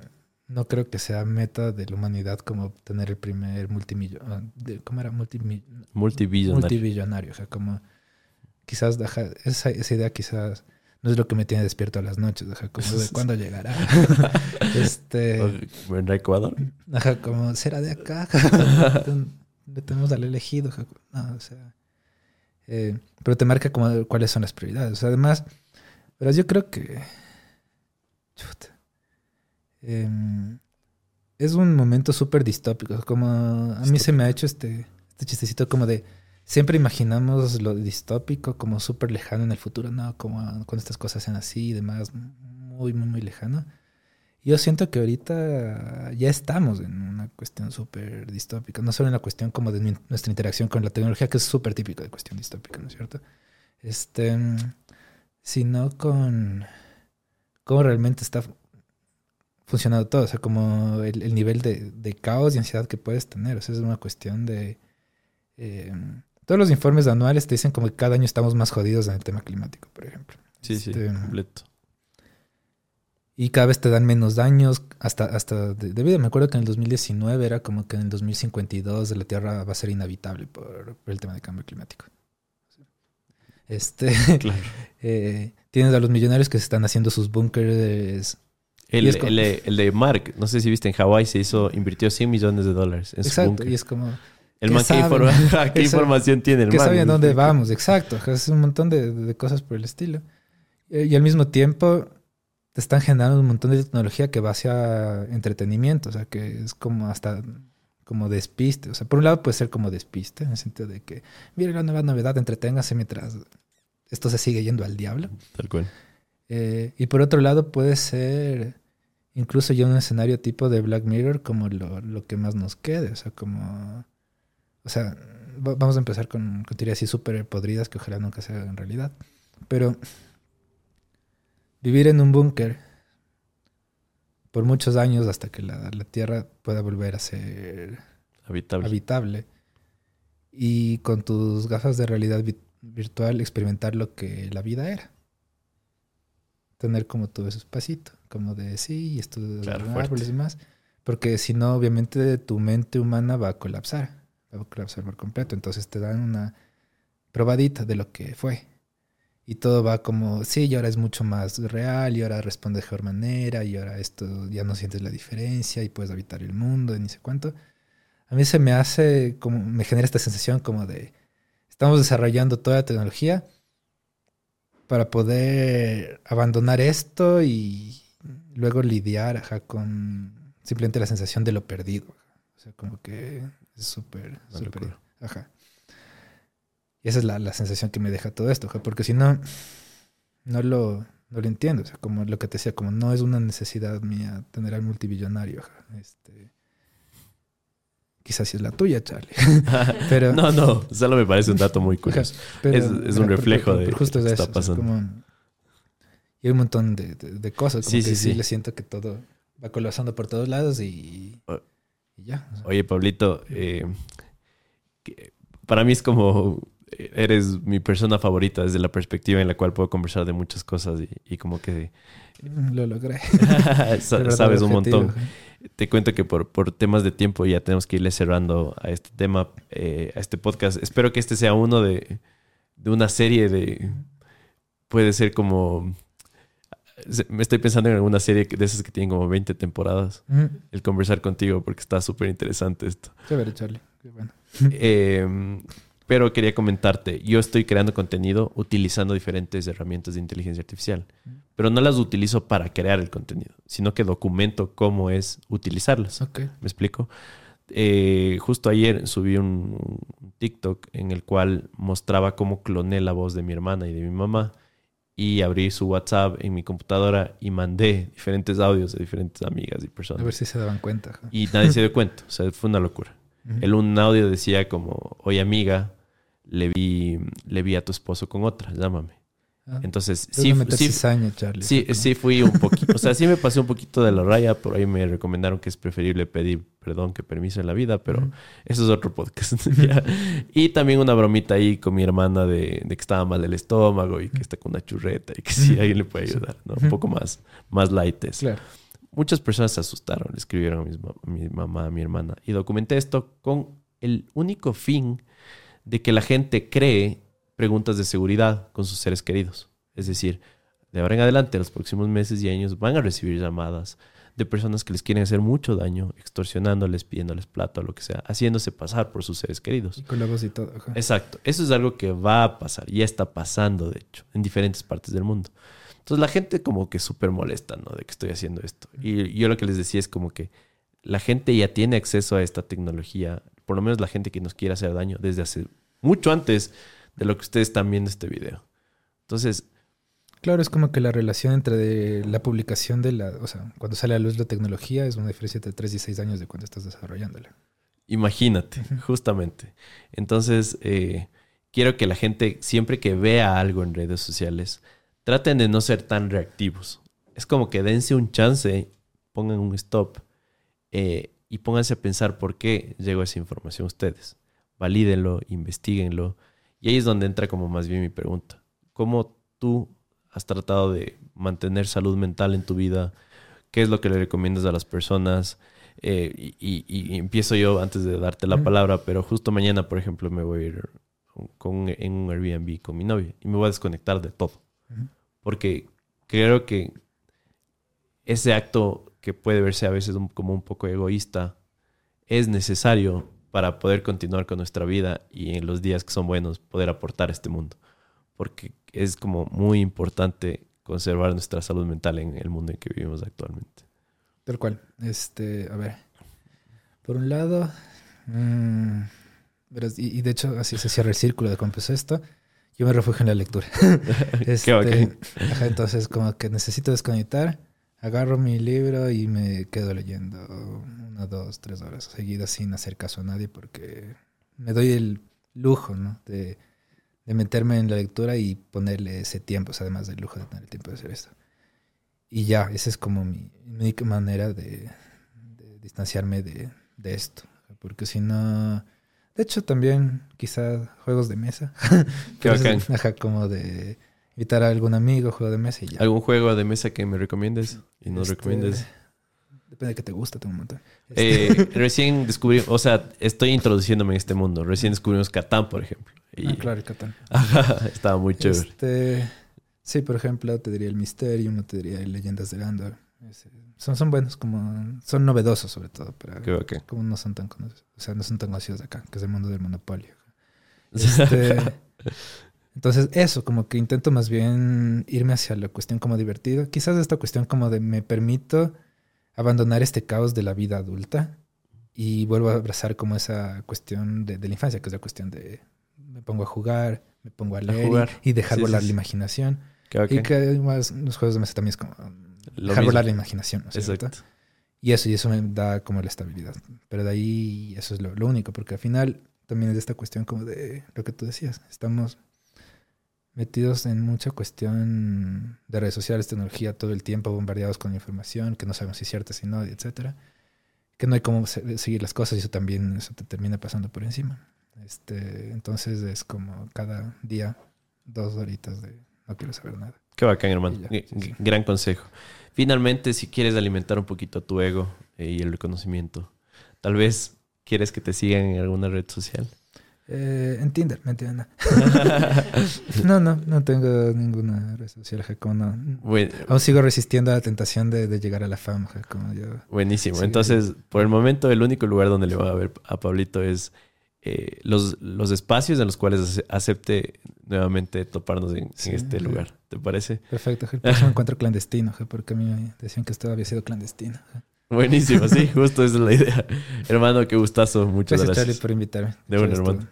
no creo que sea meta de la humanidad como tener el primer multimillonario. ¿Cómo era? Multimi- Multibillonario. multibillonario. O sea, como quizás ajá, esa, esa idea quizás no es lo que me tiene despierto a las noches. Ajá, como de cuándo llegará. este, ¿En Ecuador? ajá, como será de acá. Le tenemos al elegido. No, o sea, eh, pero te marca como cuáles son las prioridades. Además, pero yo creo que chuta, em, es un momento súper distópico. Como a mí se me ha hecho este, este chistecito como de siempre imaginamos lo distópico como súper lejano en el futuro, ¿no? Como cuando estas cosas sean así y demás, muy, muy, muy lejano. Yo siento que ahorita ya estamos en una cuestión súper distópica, no solo en la cuestión como de nu- nuestra interacción con la tecnología, que es súper típico de cuestión distópica, ¿no es cierto? Este, sino con cómo realmente está funcionando todo, o sea, como el, el nivel de, de caos y ansiedad que puedes tener, o sea, es una cuestión de... eh, todos los informes anuales te dicen como que cada año estamos más jodidos en el tema climático, por ejemplo. Sí, sí, Este, completo. Y cada vez te dan menos daños, hasta, hasta de, de vida. Me acuerdo que en el 2019 era como que en el 2052 la Tierra va a ser inhabitable por, por el tema del cambio climático. Este, Claro. eh, tienes a los millonarios que se están haciendo sus búnkers. El, como- el de- el de Mark, no sé si viste en Hawái, se hizo, invirtió 100 millones de dólares en su Exacto, búnker. y es como, El ¿qué man, ¿qué, informa- ¿qué ¿Qué sa- información tiene el que man? saben dónde vamos, exacto. Es un montón de, de cosas por el estilo. Eh, Y al mismo tiempo te están generando un montón de tecnología que va hacia entretenimiento, o sea, que es como hasta como despiste. O sea, por un lado puede ser como despiste, en el sentido de que, mire la nueva novedad, entreténgase mientras esto se sigue yendo al diablo. Tal cual. Eh, y por otro lado puede ser incluso ya un escenario tipo de Black Mirror como lo, lo que más nos quede. O sea, como... O sea, va- vamos a empezar con, con teorías así súper podridas que ojalá nunca se hagan realidad. Pero vivir en un búnker por muchos años hasta que la, la Tierra pueda volver a ser Habitable. habitable y con tus gafas de realidad vi- virtual experimentar lo que la vida era. Tener como todo ese espacito, como de sí, esto de Claro, árboles y demás. Porque si no, obviamente tu mente humana va a colapsar, va a colapsar por completo. Entonces te dan una probadita de lo que fue. Y todo va como, sí, y ahora es mucho más real, y ahora responde de mejor manera, y ahora esto ya no sientes la diferencia, y puedes habitar el mundo, y ni sé cuánto. A mí se me hace como, me genera esta sensación como de, estamos desarrollando toda la tecnología para poder abandonar esto y luego lidiar ajá, con simplemente la sensación de lo perdido. O sea, como que es súper, súper, ajá. Y esa es la, la sensación que me deja todo esto, porque si no, no lo, no lo entiendo. O sea, como lo que te decía, como no es una necesidad mía tener al multibillonario. Este, quizás sí es la tuya, Charlie. Pero, no, no, solo me parece un dato muy curioso. pero- es- es un reflejo de justo que está eso, o sea, pasando. como- y hay un montón de, de- de cosas. Como Sí, que sí, sí, sí. le siento que todo va colapsando por todos lados y, y ya. o sea. Oye, Pablito, eh, para mí es como eres mi persona favorita desde la perspectiva en la cual puedo conversar de muchas cosas y, y como que Mm, Lo logré. sa- Logré sabes un montón. Te cuento que por, por temas de tiempo ya tenemos que irle cerrando a este tema, eh, a este podcast. Espero que este sea uno de, de una serie de... Puede ser como... me estoy pensando en alguna serie de esas que tienen como 20 temporadas. Mm, El conversar contigo porque está súper interesante esto. Chévere, Charlie. Qué bueno. Eh, pero quería comentarte, yo estoy creando contenido utilizando diferentes herramientas de inteligencia artificial, pero no las utilizo para crear el contenido, sino que documento cómo es utilizarlas. Ok. ¿Me explico? Eh, justo ayer subí un, un TikTok en el cual mostraba cómo cloné la voz de mi hermana y de mi mamá y abrí su WhatsApp en mi computadora y mandé diferentes audios de diferentes amigas y A personas. ver si se daban cuenta. ajá. Y nadie se dio cuenta, o sea, fue una locura. Ujú. El un audio decía como, oye amiga, le vi, le vi a tu esposo con otra, llámame. Ah, Entonces, sí, sí, cizaña, Charlie. sí, sí fui un poquito, o sea, sí me pasé un poquito de la raya, por ahí me recomendaron que es preferible pedir perdón que permiso en la vida, pero Ujú. eso es otro podcast. Y también una bromita ahí con mi hermana de, de que estaba mal del estómago y que está con una churreta y que sí, alguien le puede ayudar, ¿no? Un poco más, más light eso. Claro. Muchas personas se asustaron, le escribieron a, ma- a mi mamá, a mi hermana. Y documenté esto con el único fin de que la gente cree preguntas de seguridad con sus seres queridos. Es decir, de ahora en adelante, los próximos meses y años, van a recibir llamadas de personas que les quieren hacer mucho daño, extorsionándoles, pidiéndoles plata o lo que sea, haciéndose pasar por sus seres queridos. Con la voz y todo. ajá. Exacto. Eso es algo que va a pasar. Ya está pasando, de hecho, en diferentes partes del mundo. Entonces la gente como que súper molesta, ¿no? De que estoy haciendo esto. Y yo lo que les decía es como que la gente ya tiene acceso a esta tecnología, por lo menos la gente que nos quiere hacer daño, desde hace mucho antes de lo que ustedes están viendo este video. Entonces, Claro, es como que la relación entre de la publicación de la, o sea, cuando sale a luz la tecnología es una diferencia entre 3 y 6 años de cuando estás desarrollándola. Imagínate, justamente. Entonces, eh, quiero que la gente, siempre que vea algo en redes sociales, traten de no ser tan reactivos. Es como que dense un chance, pongan un stop eh, y pónganse a pensar por qué llegó esa información a ustedes. Valídenlo, investiguenlo. Y ahí es donde entra como más bien mi pregunta. ¿Cómo tú has tratado de mantener salud mental en tu vida? ¿Qué es lo que le recomiendas a las personas? Eh, y, y- y empiezo yo antes de darte la palabra, pero justo mañana, por ejemplo, me voy a ir con, en un Airbnb con mi novia y me voy a desconectar de todo. Porque creo que ese acto que puede verse a veces un- como un poco egoísta es necesario para poder continuar con nuestra vida y en los días que son buenos poder aportar a este mundo. Porque es como muy importante conservar nuestra salud mental en el mundo en que vivimos actualmente. Tal cual. Este, a ver. Por un lado, mm, verás, y, y de hecho así se cierra el círculo de cómo empezó esto. Yo me refugio en la lectura. Este, bacán. ajá, entonces, como que necesito desconectar, agarro mi libro y me quedo leyendo una, dos, tres horas seguidas sin hacer caso a nadie porque me doy el lujo, ¿no? De, de meterme en la lectura y ponerle ese tiempo, o sea, además del lujo de tener el tiempo de hacer esto. Y ya, esa es como mi, mi única manera de, de distanciarme de, de esto. Porque si no... De hecho, también quizá juegos de mesa. Pero es-. Ajá, como de invitar a algún amigo, juego de mesa y ya. ¿Algún juego de mesa que me recomiendes y nos Este, recomiendes? Depende de que te gusta, tengo un montón. Este, Eh, recién descubrí, o sea, estoy introduciéndome en este mundo. Recién descubrimos Catán, por ejemplo. Y ah, claro, el Catán. Estaba muy chévere. Este, sí, por ejemplo, te diría el Mysterium, no te diría el Leyendas de Landor. Ese- son, son buenos, como son novedosos sobre todo, pero Qué bacán. como no son tan conocidos, o sea, no son tan conocidos de acá, que es el mundo del monopolio. Este, entonces, eso, como que intento más bien irme hacia la cuestión como divertida. Quizás esta cuestión como de me permito abandonar este caos de la vida adulta y vuelvo a abrazar como esa cuestión de, de la infancia, que es la cuestión de me pongo a jugar, me pongo a leer y- dejar Sí, volar sí. la imaginación. Y que además los juegos de mesa también es como Lo dejar mismo. volar la imaginación. ¿no es cierto? Exacto. Y eso, y eso me da como la estabilidad. Pero de ahí eso es lo, lo único, porque al final también es esta cuestión como de lo que tú decías. Estamos metidos en mucha cuestión de redes sociales, tecnología todo el tiempo, bombardeados con información que no sabemos si es cierta, si no, etcétera. Que no hay cómo se- seguir las cosas y eso también eso te termina pasando por encima. Este, entonces es como cada día dos horitas de no quiero saber nada. Qué bacán, hermano. Ya, sí, sí. Gran consejo. Finalmente, si quieres alimentar un poquito tu ego eh, y el reconocimiento, tal vez quieres que te sigan en alguna red social. Eh, en Tinder, me entiendes. no, no, no tengo ninguna red social, ja, como no. Buen- Aún sigo resistiendo a la tentación de, de llegar a la fama, ja, como yo. buenísimo. Entonces, por el momento, el único lugar donde le va a ver a Pablito es eh, los, los espacios en los cuales ace- acepte nuevamente toparnos en, este lugar. ¿Te parece? Perfecto, el próximo encuentro clandestino, porque a mí me decían que esto había sido clandestino. Buenísimo, sí, justo esa es la idea. Hermano, qué gustazo. Muchas Gracias, gracias. Charlie, por invitarme. De Estuvo- hermano.